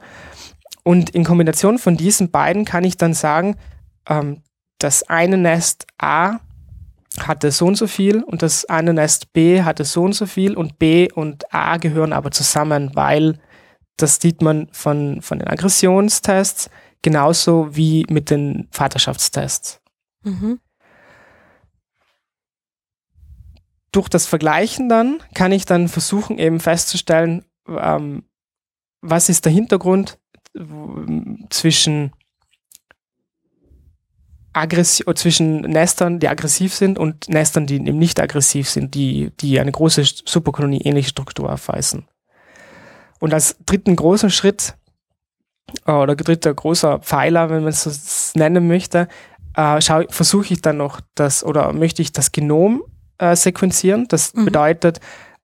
Und in Kombination von diesen beiden kann ich dann sagen, ähm, das eine Nest A hatte so und so viel und das eine Nest B hatte so und so viel und B und A gehören aber zusammen, weil das sieht man von, von den Aggressionstests genauso wie mit den Vaterschaftstests. Mhm. Durch das Vergleichen dann kann ich dann versuchen eben festzustellen, ähm, was ist der Hintergrund zwischen Aggression, zwischen Nestern, die aggressiv sind und Nestern, die eben nicht aggressiv sind, die, die eine große Superkolonie ähnliche Struktur aufweisen. Und als dritten großen Schritt äh, oder dritter großer Pfeiler, wenn man es so nennen möchte, äh, versuche ich dann noch das oder möchte ich das Genom äh, sequenzieren. Das mhm. bedeutet,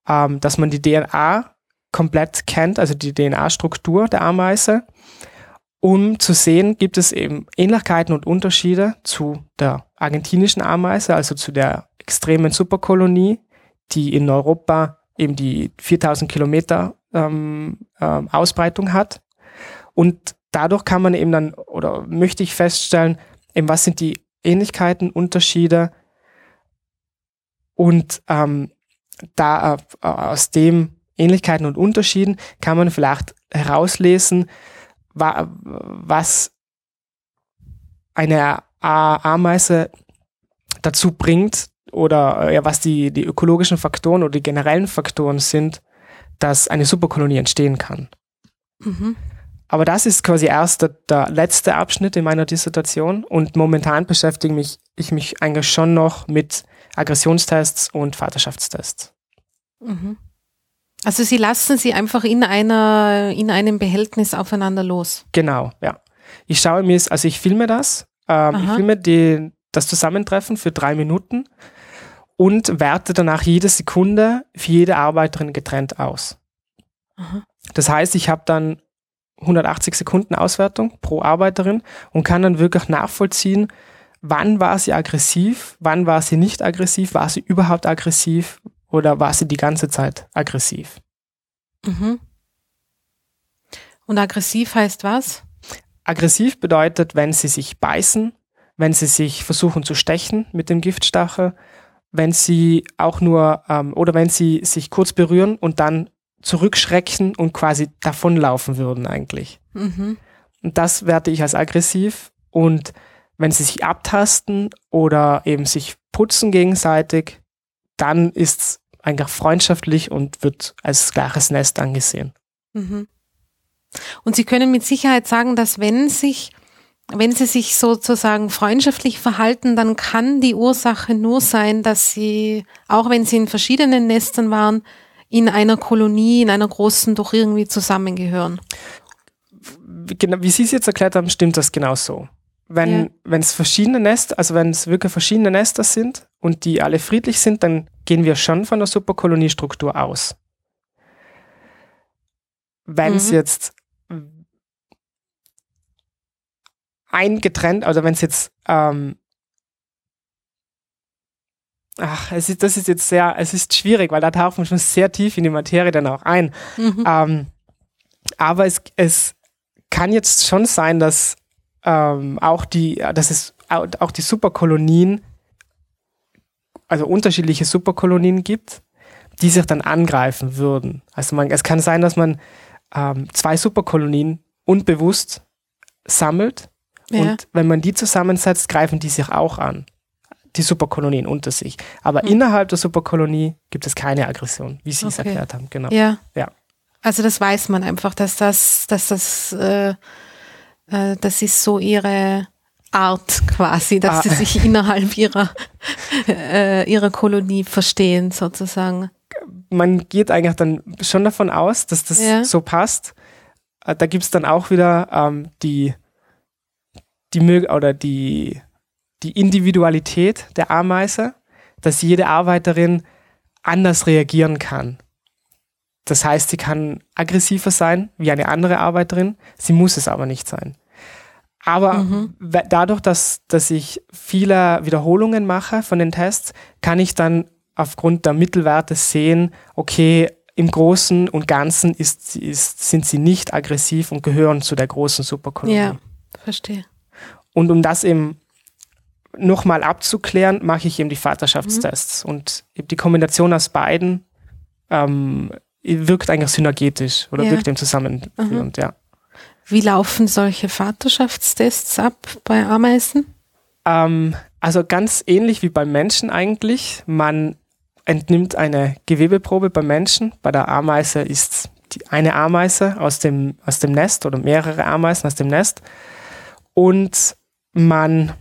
ähm, dass man die DNA komplett kennt, also die DNA-Struktur der Ameise um zu sehen, gibt es eben Ähnlichkeiten und Unterschiede zu der argentinischen Ameise, also zu der extremen Superkolonie, die in Europa eben die 4000 Kilometer ähm, äh, Ausbreitung hat. Und dadurch kann man eben dann, oder möchte ich feststellen, eben was sind die Ähnlichkeiten, Unterschiede und ähm, da äh, aus dem Ähnlichkeiten und Unterschieden kann man vielleicht herauslesen, was eine Ameise dazu bringt oder ja, was die, die ökologischen Faktoren oder die generellen Faktoren sind, dass eine Superkolonie entstehen kann. Mhm. Aber das ist quasi erst der, der, letzte Abschnitt in meiner Dissertation und momentan beschäftige mich, ich mich eigentlich schon noch mit Aggressionstests und Vaterschaftstests. Mhm. Also Sie lassen sie einfach in einer, in einem Behältnis aufeinander los. Genau, ja. Ich schaue mir, also ich filme das, ähm, ich filme die, das Zusammentreffen für drei Minuten und werte danach jede Sekunde für jede Arbeiterin getrennt aus. Aha. Das heißt, ich habe dann 180 Sekunden Auswertung pro Arbeiterin und kann dann wirklich nachvollziehen, wann war sie aggressiv, wann war sie nicht aggressiv, war sie überhaupt aggressiv, oder war sie die ganze Zeit aggressiv? Mhm. Und aggressiv heißt was? Aggressiv bedeutet, wenn sie sich beißen, wenn sie sich versuchen zu stechen mit dem Giftstachel, wenn sie auch nur ähm, oder wenn sie sich kurz berühren und dann zurückschrecken und quasi davonlaufen würden eigentlich. Mhm. Und das werte ich als aggressiv. Und wenn sie sich abtasten oder eben sich putzen gegenseitig, dann ist es eigentlich freundschaftlich und wird als gleiches Nest angesehen. Mhm. Und Sie können mit Sicherheit sagen, dass wenn sich wenn sie sich sozusagen freundschaftlich verhalten, dann kann die Ursache nur sein, dass sie, auch wenn sie in verschiedenen Nestern waren, in einer Kolonie, in einer großen doch irgendwie zusammengehören. Genau, wie Sie es jetzt erklärt haben, stimmt das genau so wenn ja. wenn es verschiedene Nester, also wenn es wirklich verschiedene Nester sind und die alle friedlich sind, dann gehen wir schon von der Superkoloniestruktur aus. Wenn es mhm. jetzt eingetrennt, also wenn es jetzt ähm, ach, es ist, das ist jetzt sehr, es ist schwierig, weil da taucht man schon sehr tief in die Materie dann auch ein. Mhm. Ähm, aber es, es kann jetzt schon sein, dass ähm, auch die, dass es auch die Superkolonien, also unterschiedliche Superkolonien gibt, die sich dann angreifen würden. Also man, es kann sein, dass man ähm, zwei Superkolonien unbewusst sammelt ja. und wenn man die zusammensetzt, greifen die sich auch an. Die Superkolonien unter sich. Aber hm. innerhalb der Superkolonie gibt es keine Aggression, wie Sie okay. es erklärt haben. Genau. Ja. ja. Also das weiß man einfach, dass das, dass das äh, äh, das ist so ihre Art quasi, dass ah. sie sich innerhalb ihrer, äh, ihrer Kolonie verstehen, sozusagen. Man geht eigentlich dann schon davon aus, dass das ja. so passt. Äh, da gibt's dann auch wieder ähm, die, die oder die, die Individualität der Ameise, dass jede Arbeiterin anders reagieren kann. Das heißt, sie kann aggressiver sein wie eine andere Arbeiterin, sie muss es aber nicht sein. Aber mhm. dadurch, dass, dass ich viele Wiederholungen mache von den Tests, kann ich dann aufgrund der Mittelwerte sehen, okay, im Großen und Ganzen ist, ist, sind sie nicht aggressiv und gehören zu der großen Superkolonie. Ja, verstehe. Und um das eben nochmal abzuklären, mache ich eben die Vaterschaftstests. Mhm. Und die Kombination aus beiden ähm, wirkt eigentlich synergetisch oder ja. wirkt eben zusammenführend, mhm. ja. Wie laufen solche Vaterschaftstests ab bei Ameisen? Ähm, also ganz ähnlich wie beim Menschen eigentlich. Man entnimmt eine Gewebeprobe beim Menschen. Bei der Ameise ist die eine Ameise aus dem, aus dem Nest oder mehrere Ameisen aus dem Nest. Und man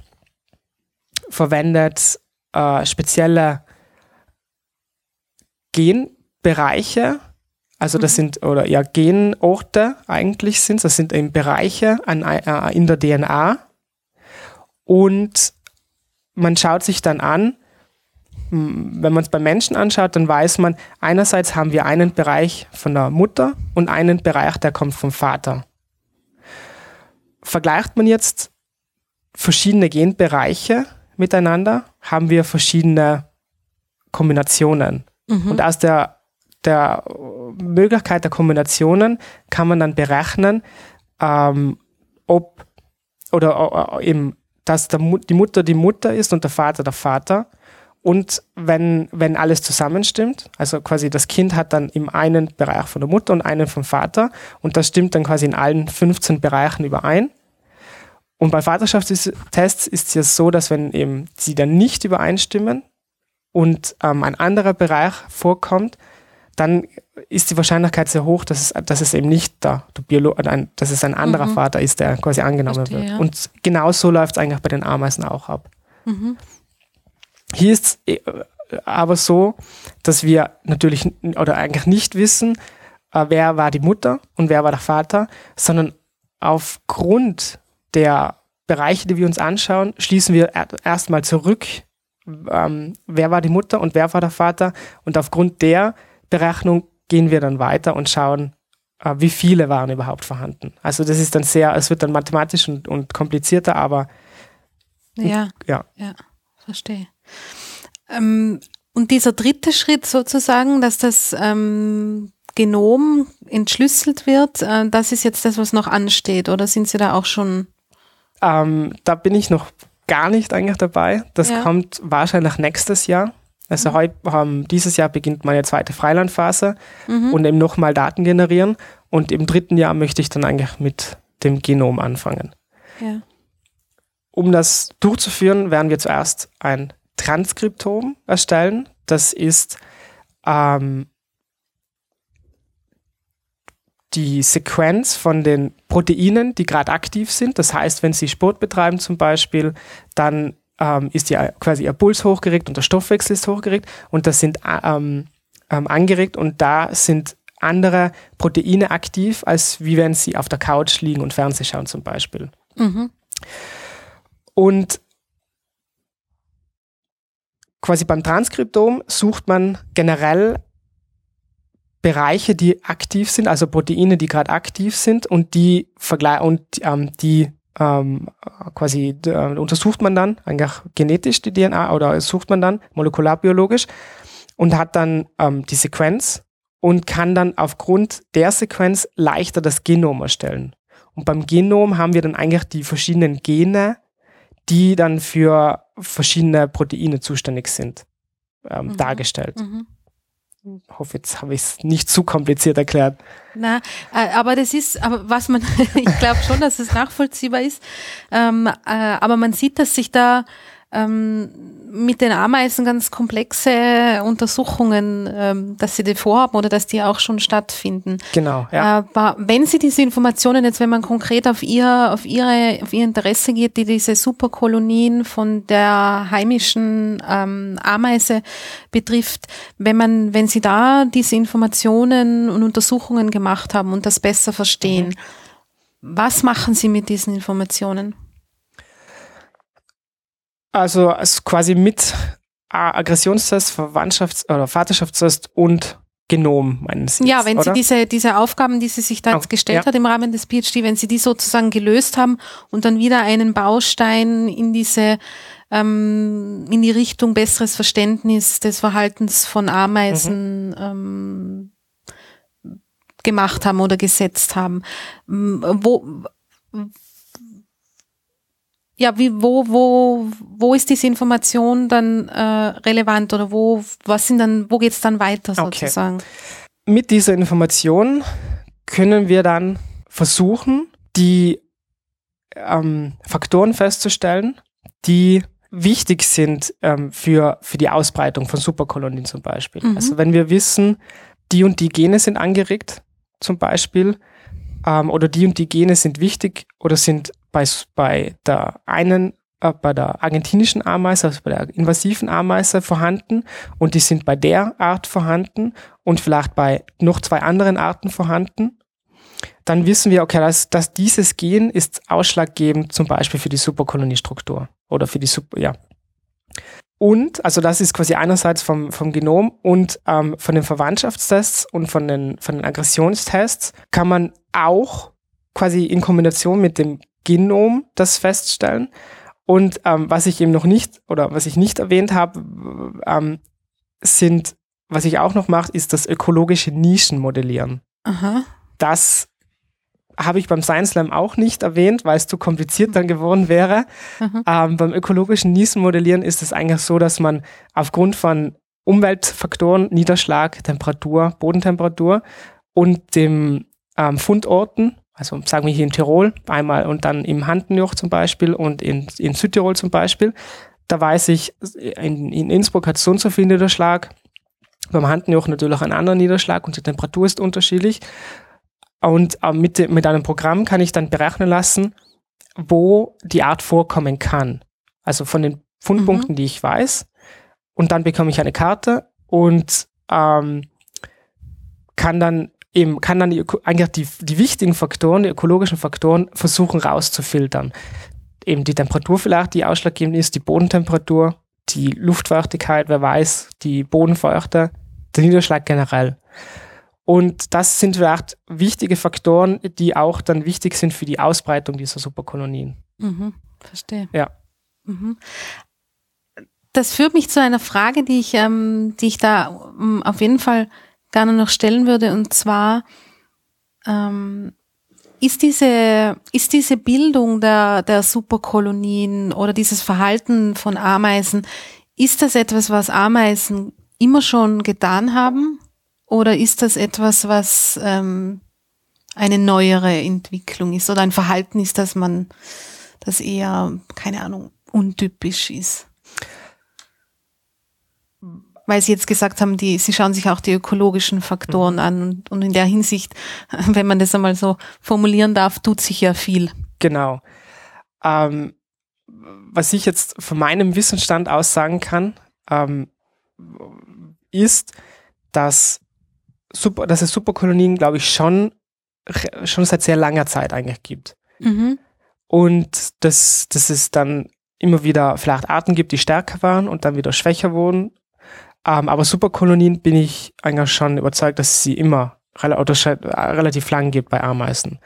verwendet äh, spezielle Genbereiche, also das mhm. sind, oder ja, Genorte eigentlich sind, das sind eben Bereiche an, äh, in der DNA. Und man schaut sich dann an, wenn man es bei Menschen anschaut, dann weiß man, einerseits haben wir einen Bereich von der Mutter und einen Bereich, der kommt vom Vater. Vergleicht man jetzt verschiedene Genbereiche miteinander, haben wir verschiedene Kombinationen. Mhm. Und aus der der Möglichkeit der Kombinationen kann man dann berechnen, ähm, ob oder äh, eben, dass der, die Mutter die Mutter ist und der Vater der Vater. Und wenn, wenn alles zusammenstimmt, also quasi das Kind hat dann im einen Bereich von der Mutter und einen vom Vater und das stimmt dann quasi in allen 15 Bereichen überein. Und bei Vaterschaftstests ist es ja so, dass wenn eben sie dann nicht übereinstimmen und ähm, ein anderer Bereich vorkommt, dann ist die Wahrscheinlichkeit sehr hoch, dass es, dass es eben nicht da, dass es ein anderer mhm. Vater ist, der quasi angenommen Verstehe, wird. Ja. Und genau so läuft es eigentlich bei den Ameisen auch ab. Mhm. Hier ist es äh, aber so, dass wir natürlich oder eigentlich nicht wissen, äh, wer war die Mutter und wer war der Vater, sondern aufgrund der Bereiche, die wir uns anschauen, schließen wir erstmal zurück, ähm, wer war die Mutter und wer war der Vater und aufgrund der Berechnung gehen wir dann weiter und schauen, äh, wie viele waren überhaupt vorhanden. Also das ist dann sehr, es wird dann mathematisch und, und komplizierter, aber ja, ja, ja, verstehe. Ähm, und dieser dritte Schritt sozusagen, dass das ähm, Genom entschlüsselt wird, äh, das ist jetzt das, was noch ansteht, oder sind Sie da auch schon? Ähm, da bin ich noch gar nicht eigentlich dabei. Das ja. kommt wahrscheinlich nächstes Jahr. Also mhm. heute, ähm, dieses Jahr beginnt meine zweite Freilandphase mhm. und eben nochmal Daten generieren. Und im dritten Jahr möchte ich dann eigentlich mit dem Genom anfangen. Ja. Um das durchzuführen, werden wir zuerst ein Transkriptom erstellen. Das ist ähm, die Sequenz von den Proteinen, die gerade aktiv sind. Das heißt, wenn Sie Sport betreiben zum Beispiel, dann ähm, ist ja quasi ihr Puls hochgeregt und der Stoffwechsel ist hochgeregt und das sind äh, ähm, ähm, angeregt und da sind andere Proteine aktiv, als wie wenn sie auf der Couch liegen und Fernsehen schauen zum Beispiel. Mhm. Und quasi beim Transkriptom sucht man generell Bereiche, die aktiv sind, also Proteine, die gerade aktiv sind und die und ähm, die ähm, quasi äh, untersucht man dann eigentlich genetisch die DNA oder sucht man dann molekularbiologisch und hat dann ähm, die Sequenz und kann dann aufgrund der Sequenz leichter das Genom erstellen. Und beim Genom haben wir dann eigentlich die verschiedenen Gene, die dann für verschiedene Proteine zuständig sind, ähm, mhm. dargestellt. Mhm hoffe, jetzt habe ich es nicht zu kompliziert erklärt. Na, äh, aber das ist, aber was man, ich glaube schon, dass es nachvollziehbar ist. Ähm, äh, aber man sieht, dass sich da ähm, mit den Ameisen ganz komplexe Untersuchungen, ähm, dass Sie die vorhaben oder dass die auch schon stattfinden. Genau, ja. Aber wenn Sie diese Informationen jetzt, wenn man konkret auf Ihr, auf Ihre, auf Ihr Interesse geht, die diese Superkolonien von der heimischen ähm, Ameise betrifft, wenn man, wenn Sie da diese Informationen und Untersuchungen gemacht haben und das besser verstehen, mhm. was machen Sie mit diesen Informationen? Also, also quasi mit Aggressionstest, Verwandtschafts- oder Vaterschaftstest und Genom, meinen Sie? Ja, wenn oder? Sie diese, diese Aufgaben, die Sie sich da jetzt oh, gestellt ja. hat im Rahmen des PhD, wenn Sie die sozusagen gelöst haben und dann wieder einen Baustein in diese, ähm, in die Richtung besseres Verständnis des Verhaltens von Ameisen mhm. ähm, gemacht haben oder gesetzt haben. Wo, ja, wie, wo, wo, wo ist diese Information dann äh, relevant oder wo, was sind dann, wo geht's dann weiter sozusagen? Okay. Mit dieser Information können wir dann versuchen, die ähm, Faktoren festzustellen, die wichtig sind ähm, für, für die Ausbreitung von Superkolonien zum Beispiel. Mhm. Also wenn wir wissen, die und die Gene sind angeregt zum Beispiel, ähm, oder die und die Gene sind wichtig oder sind bei, bei der einen, äh, bei der argentinischen Ameise, also bei der invasiven Ameise vorhanden und die sind bei der Art vorhanden und vielleicht bei noch zwei anderen Arten vorhanden, dann wissen wir, okay, dass, dass dieses Gen ist ausschlaggebend zum Beispiel für die Superkoloniestruktur oder für die Super, ja. Und, also das ist quasi einerseits vom, vom Genom und ähm, von den Verwandtschaftstests und von den, von den Aggressionstests kann man auch quasi in Kombination mit dem Genom das feststellen. Und ähm, was ich eben noch nicht oder was ich nicht erwähnt habe, ähm, sind, was ich auch noch mache, ist das ökologische Nischenmodellieren. Aha. Das habe ich beim Science Slam auch nicht erwähnt, weil es zu kompliziert dann geworden wäre. Ähm, beim ökologischen Nischenmodellieren ist es eigentlich so, dass man aufgrund von Umweltfaktoren, Niederschlag, Temperatur, Bodentemperatur und dem ähm, Fundorten also sagen wir hier in Tirol einmal und dann im Handenjoch zum Beispiel und in, in Südtirol zum Beispiel. Da weiß ich, in, in Innsbruck hat es so und so viel Niederschlag, beim Handenjoch natürlich einen anderen Niederschlag und die Temperatur ist unterschiedlich. Und äh, mit, mit einem Programm kann ich dann berechnen lassen, wo die Art vorkommen kann. Also von den Fundpunkten, mhm. die ich weiß. Und dann bekomme ich eine Karte und ähm, kann dann eben kann dann die, eigentlich die, die wichtigen Faktoren, die ökologischen Faktoren versuchen rauszufiltern. Eben die Temperatur vielleicht, die ausschlaggebend ist, die Bodentemperatur, die Luftfeuchtigkeit, wer weiß, die Bodenfeuchte, der Niederschlag generell. Und das sind vielleicht wichtige Faktoren, die auch dann wichtig sind für die Ausbreitung dieser Superkolonien. Mhm, verstehe. Ja. Mhm. Das führt mich zu einer Frage, die ich, ähm, die ich da um, auf jeden Fall gerne noch stellen würde, und zwar ähm, ist diese, ist diese Bildung der, der Superkolonien oder dieses Verhalten von Ameisen, ist das etwas, was Ameisen immer schon getan haben? Oder ist das etwas, was ähm, eine neuere Entwicklung ist oder ein Verhalten ist, dass man, das eher, keine Ahnung, untypisch ist? weil Sie jetzt gesagt haben, die, Sie schauen sich auch die ökologischen Faktoren mhm. an und, und in der Hinsicht, wenn man das einmal so formulieren darf, tut sich ja viel. Genau. Ähm, was ich jetzt von meinem Wissensstand aus sagen kann, ähm, ist, dass, super, dass es Superkolonien, glaube ich, schon, schon seit sehr langer Zeit eigentlich gibt. Mhm. Und dass, dass es dann immer wieder vielleicht Arten gibt, die stärker waren und dann wieder schwächer wurden ähm, aber Superkolonien bin ich eigentlich schon überzeugt, dass es sie immer relativ lang gibt bei Ameisen.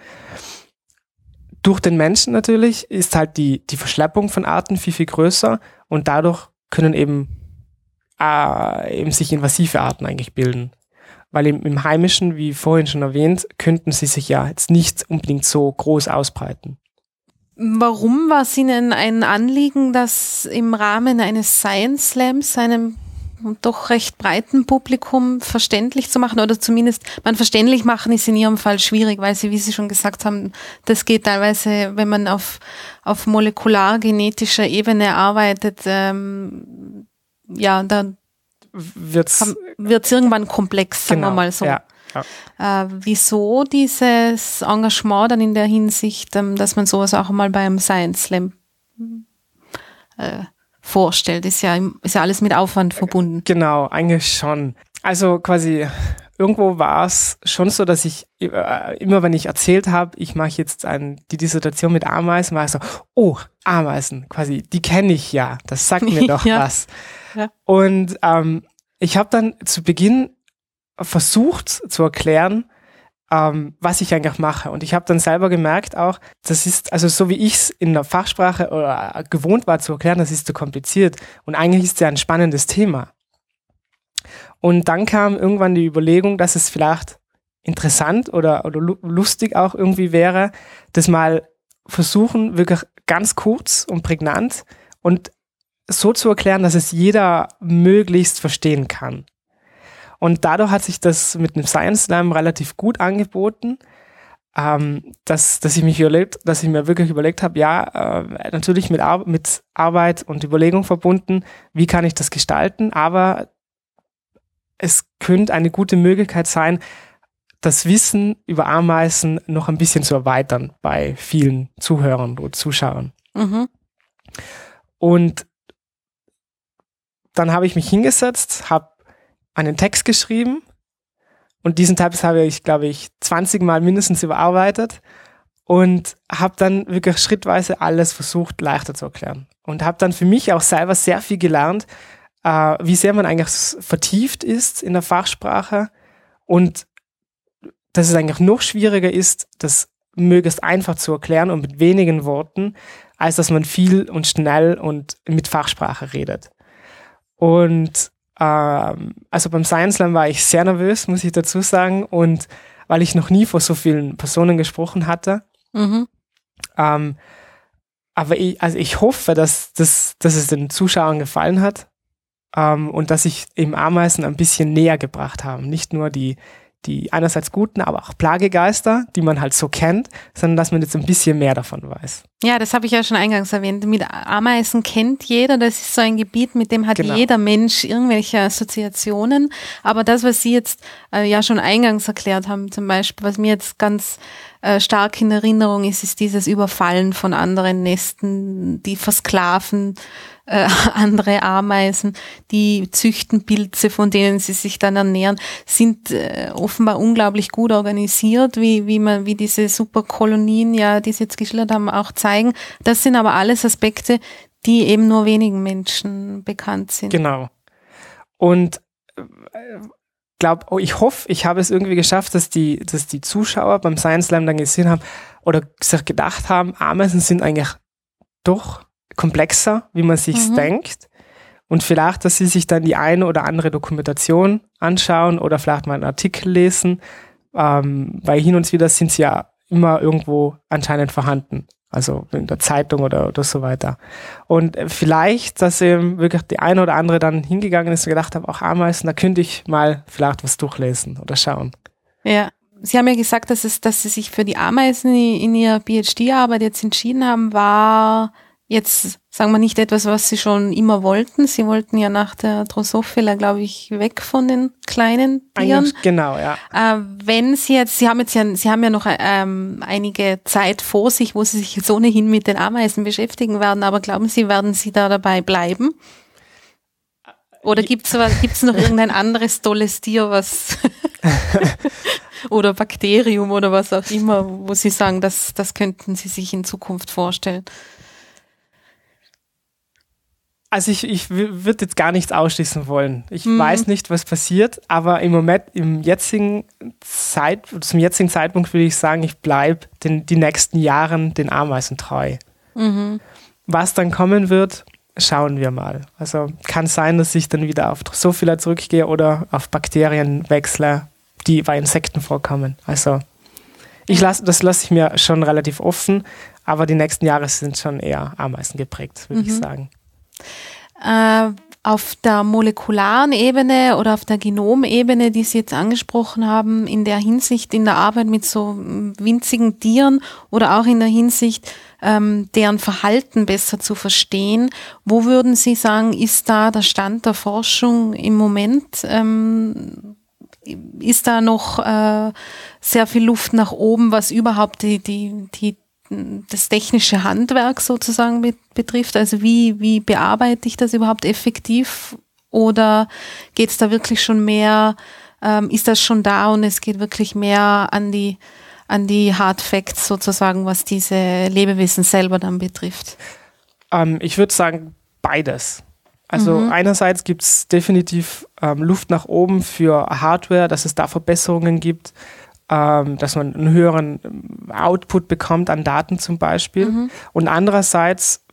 Durch den Menschen natürlich ist halt die, die Verschleppung von Arten viel, viel größer und dadurch können eben, äh, eben sich invasive Arten eigentlich bilden. Weil im, im Heimischen, wie vorhin schon erwähnt, könnten sie sich ja jetzt nicht unbedingt so groß ausbreiten. Warum war es Ihnen ein Anliegen, dass im Rahmen eines Science Slams, einem doch recht breiten Publikum verständlich zu machen oder zumindest man verständlich machen ist in ihrem Fall schwierig, weil sie, wie Sie schon gesagt haben, das geht teilweise, wenn man auf, auf molekular-genetischer Ebene arbeitet, ähm, ja, dann wird's, wird's irgendwann komplex, sagen genau, wir mal so. Ja. Ja. Äh, wieso dieses Engagement dann in der Hinsicht, ähm, dass man sowas auch mal beim Science Slam äh, vorstellt. Ist ja, ist ja alles mit Aufwand verbunden. Genau, eigentlich schon. Also quasi irgendwo war es schon so, dass ich äh, immer, wenn ich erzählt habe, ich mache jetzt ein, die Dissertation mit Ameisen, war ich so, oh, Ameisen, quasi, die kenne ich ja, das sagt mir doch ja. was. Und ähm, ich habe dann zu Beginn versucht zu erklären, ähm, was ich eigentlich mache. Und ich habe dann selber gemerkt auch, das ist, also so wie ich es in der Fachsprache oder gewohnt war zu erklären, das ist zu kompliziert. Und eigentlich ist es ja ein spannendes Thema. Und dann kam irgendwann die Überlegung, dass es vielleicht interessant oder, oder lustig auch irgendwie wäre, das mal versuchen, wirklich ganz kurz und prägnant und so zu erklären, dass es jeder möglichst verstehen kann. Und dadurch hat sich das mit dem Science Slam relativ gut angeboten, ähm, dass, dass ich mich überlegt, dass ich mir wirklich überlegt habe, ja, äh, natürlich mit, Ar mit Arbeit und Überlegung verbunden, wie kann ich das gestalten, aber es könnte eine gute Möglichkeit sein, das Wissen über Ameisen noch ein bisschen zu erweitern bei vielen Zuhörern oder Zuschauern. Mhm. Und dann habe ich mich hingesetzt, habe einen Text geschrieben und diesen Text habe ich, glaube ich, 20 Mal mindestens überarbeitet und habe dann wirklich schrittweise alles versucht leichter zu erklären und habe dann für mich auch selber sehr viel gelernt, äh, wie sehr man eigentlich vertieft ist in der Fachsprache und dass es eigentlich noch schwieriger ist, das möglichst einfach zu erklären und mit wenigen Worten, als dass man viel und schnell und mit Fachsprache redet. Und ähm, also beim Science Slam war ich sehr nervös, muss ich dazu sagen, und weil ich noch nie vor so vielen Personen gesprochen hatte. Mhm. Ähm, aber ich, also ich hoffe, dass, dass, dass es den Zuschauern gefallen hat ähm, und dass ich eben Ameisen ein bisschen näher gebracht habe. Nicht nur die, die einerseits guten, aber auch Plagegeister, die man halt so kennt, sondern dass man jetzt ein bisschen mehr davon weiß. Ja, das habe ich ja schon eingangs erwähnt. Mit Ameisen kennt jeder, das ist so ein Gebiet, mit dem hat genau. jeder Mensch irgendwelche Assoziationen. Aber das, was Sie jetzt äh, ja schon eingangs erklärt haben, zum Beispiel, was mir jetzt ganz äh, stark in Erinnerung ist, ist dieses Überfallen von anderen Nesten, die versklaven äh, andere Ameisen, die züchten Pilze, von denen sie sich dann ernähren, sind äh, offenbar unglaublich gut organisiert, wie, wie man, wie diese Superkolonien, ja, die sie jetzt geschildert haben, auch zeigen. Das sind aber alles Aspekte, die eben nur wenigen Menschen bekannt sind. Genau. Und äh, glaube, oh, ich hoffe, ich habe es irgendwie geschafft, dass die, dass die Zuschauer beim Science Slam dann gesehen haben oder sich gedacht haben, Ameisen sind eigentlich doch komplexer, wie man sich mhm. denkt. Und vielleicht, dass sie sich dann die eine oder andere Dokumentation anschauen oder vielleicht mal einen Artikel lesen, ähm, weil hin und wieder sind sie ja immer irgendwo anscheinend vorhanden. Also in der Zeitung oder, oder so weiter. Und vielleicht, dass eben wirklich die eine oder andere dann hingegangen ist und gedacht hat, auch Ameisen, da könnte ich mal vielleicht was durchlesen oder schauen. Ja. Sie haben ja gesagt, dass es, dass Sie sich für die Ameisen in Ihrer PhD-Arbeit jetzt entschieden haben, war jetzt, sagen wir nicht etwas, was Sie schon immer wollten. Sie wollten ja nach der Drosophila, glaube ich, weg von den kleinen Tieren. Eigentlich genau, ja. Äh, wenn Sie jetzt, Sie haben jetzt ja, Sie haben ja noch ähm, einige Zeit vor sich, wo Sie sich jetzt ohnehin mit den Ameisen beschäftigen werden, aber glauben Sie, werden Sie da dabei bleiben? Oder gibt's gibt's noch irgendein anderes tolles Tier, was oder Bakterium oder was auch immer, wo Sie sagen, das, das könnten Sie sich in Zukunft vorstellen? Also ich, ich würde jetzt gar nichts ausschließen wollen. Ich mhm. weiß nicht, was passiert, aber im Moment, im jetzigen Zeit, zum jetzigen Zeitpunkt würde ich sagen, ich bleibe die nächsten Jahren den Ameisen treu. Mhm. Was dann kommen wird, schauen wir mal. Also kann sein, dass ich dann wieder auf Drosophila zurückgehe oder auf Bakterien wechsle, die bei Insekten vorkommen. Also ich lass, das lasse ich mir schon relativ offen, aber die nächsten Jahre sind schon eher Ameisen geprägt, würde mhm. ich sagen. Äh, auf der molekularen Ebene oder auf der Genomebene, die Sie jetzt angesprochen haben, in der Hinsicht in der Arbeit mit so winzigen Tieren oder auch in der Hinsicht, ähm, deren Verhalten besser zu verstehen, wo würden Sie sagen, ist da der Stand der Forschung im Moment? Ähm, ist da noch äh, sehr viel Luft nach oben, was überhaupt die, die, die das technische Handwerk sozusagen betrifft. Also wie, wie bearbeite ich das überhaupt effektiv? Oder geht es da wirklich schon mehr, ähm, ist das schon da und es geht wirklich mehr an die, an die Hard Facts sozusagen, was diese Lebewesen selber dann betrifft? Ähm, ich würde sagen, beides. Also mhm. einerseits gibt es definitiv ähm, Luft nach oben für Hardware, dass es da Verbesserungen gibt ähm, dass man einen höheren ähm, Output bekommt an Daten zum Beispiel. Mhm. Und andererseits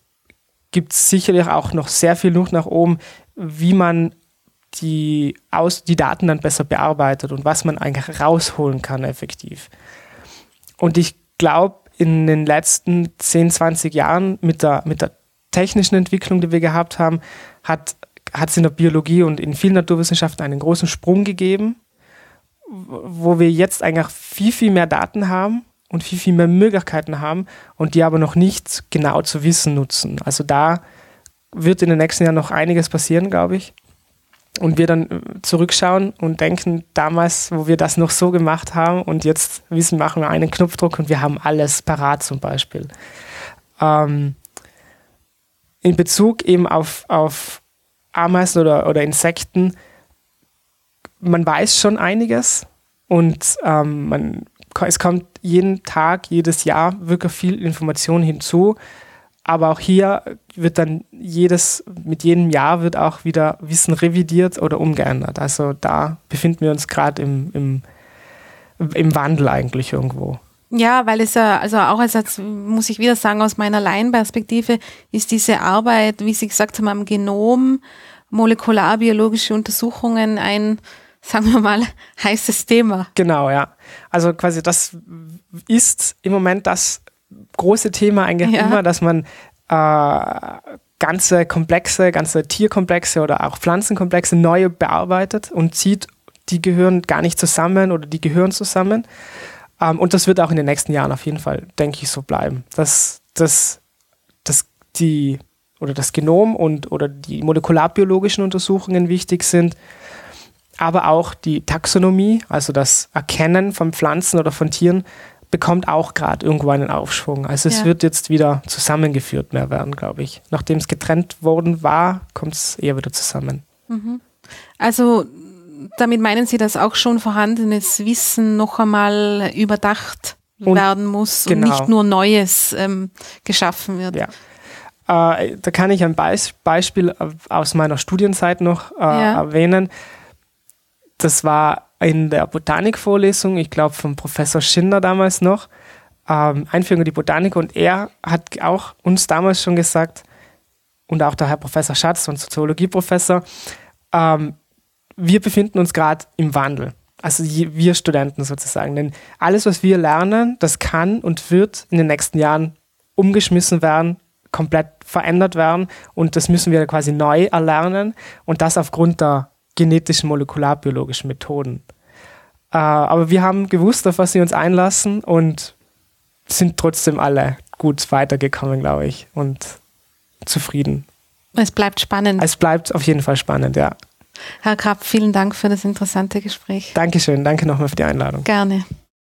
gibt es sicherlich auch noch sehr viel Luft nach oben, wie man die, aus, die Daten dann besser bearbeitet und was man eigentlich rausholen kann effektiv. Und ich glaube, in den letzten 10, 20 Jahren mit der, mit der technischen Entwicklung, die wir gehabt haben, hat es in der Biologie und in vielen Naturwissenschaften einen großen Sprung gegeben wo wir jetzt eigentlich viel, viel mehr Daten haben und viel, viel mehr Möglichkeiten haben und die aber noch nicht genau zu wissen nutzen. Also da wird in den nächsten Jahren noch einiges passieren, glaube ich. Und wir dann äh, zurückschauen und denken, damals, wo wir das noch so gemacht haben und jetzt wissen, machen wir einen Knopfdruck und wir haben alles parat zum Beispiel. Ähm, in Bezug eben auf, auf Ameisen oder, oder Insekten man weiß schon einiges und ähm, man, es kommt jeden Tag, jedes Jahr wirklich viel Information hinzu. Aber auch hier wird dann jedes, mit jedem Jahr wird auch wieder Wissen revidiert oder umgeändert. Also da befinden wir uns gerade im, im, im Wandel eigentlich irgendwo. Ja, weil es ja, also auch als, als muss ich wieder sagen, aus meiner Laienperspektive ist diese Arbeit, wie Sie gesagt haben, am Genom, molekularbiologische Untersuchungen ein sagen wir mal, heißes Thema. Genau, ja. Also quasi das ist im Moment das große Thema eigentlich ja. immer, dass man äh, ganze Komplexe, ganze Tierkomplexe oder auch Pflanzenkomplexe neu bearbeitet und sieht, die gehören gar nicht zusammen oder die gehören zusammen. Ähm, und das wird auch in den nächsten Jahren auf jeden Fall, denke ich, so bleiben. Dass, dass, dass die oder das Genom und oder die molekularbiologischen Untersuchungen wichtig sind, aber auch die Taxonomie, also das Erkennen von Pflanzen oder von Tieren, bekommt auch gerade irgendwo einen Aufschwung. Also es ja. wird jetzt wieder zusammengeführt mehr werden, glaube ich. Nachdem es getrennt worden war, kommt es eher wieder zusammen. Mhm. Also damit meinen Sie, dass auch schon vorhandenes Wissen noch einmal überdacht und werden muss genau. und nicht nur Neues ähm, geschaffen wird. Ja. Äh, da kann ich ein Beis Beispiel aus meiner Studienzeit noch äh, ja. erwähnen das war in der Botanikvorlesung, ich glaube vom Professor Schinder damals noch, ähm, Einführung in die Botanik und er hat auch uns damals schon gesagt, und auch der Herr Professor Schatz, unser Soziologieprofessor, ähm, wir befinden uns gerade im Wandel. Also wir Studenten sozusagen. Denn alles, was wir lernen, das kann und wird in den nächsten Jahren umgeschmissen werden, komplett verändert werden. Und das müssen wir quasi neu erlernen. Und das aufgrund der genetischen molekularbiologischen Methoden. Äh, aber wir haben gewusst, auf was sie uns einlassen und sind trotzdem alle gut weitergekommen, glaube ich, und zufrieden. Es bleibt spannend. Es bleibt auf jeden Fall spannend, ja. Herr Krapp, vielen Dank für das interessante Gespräch. Dankeschön, danke nochmal für die Einladung. Gerne.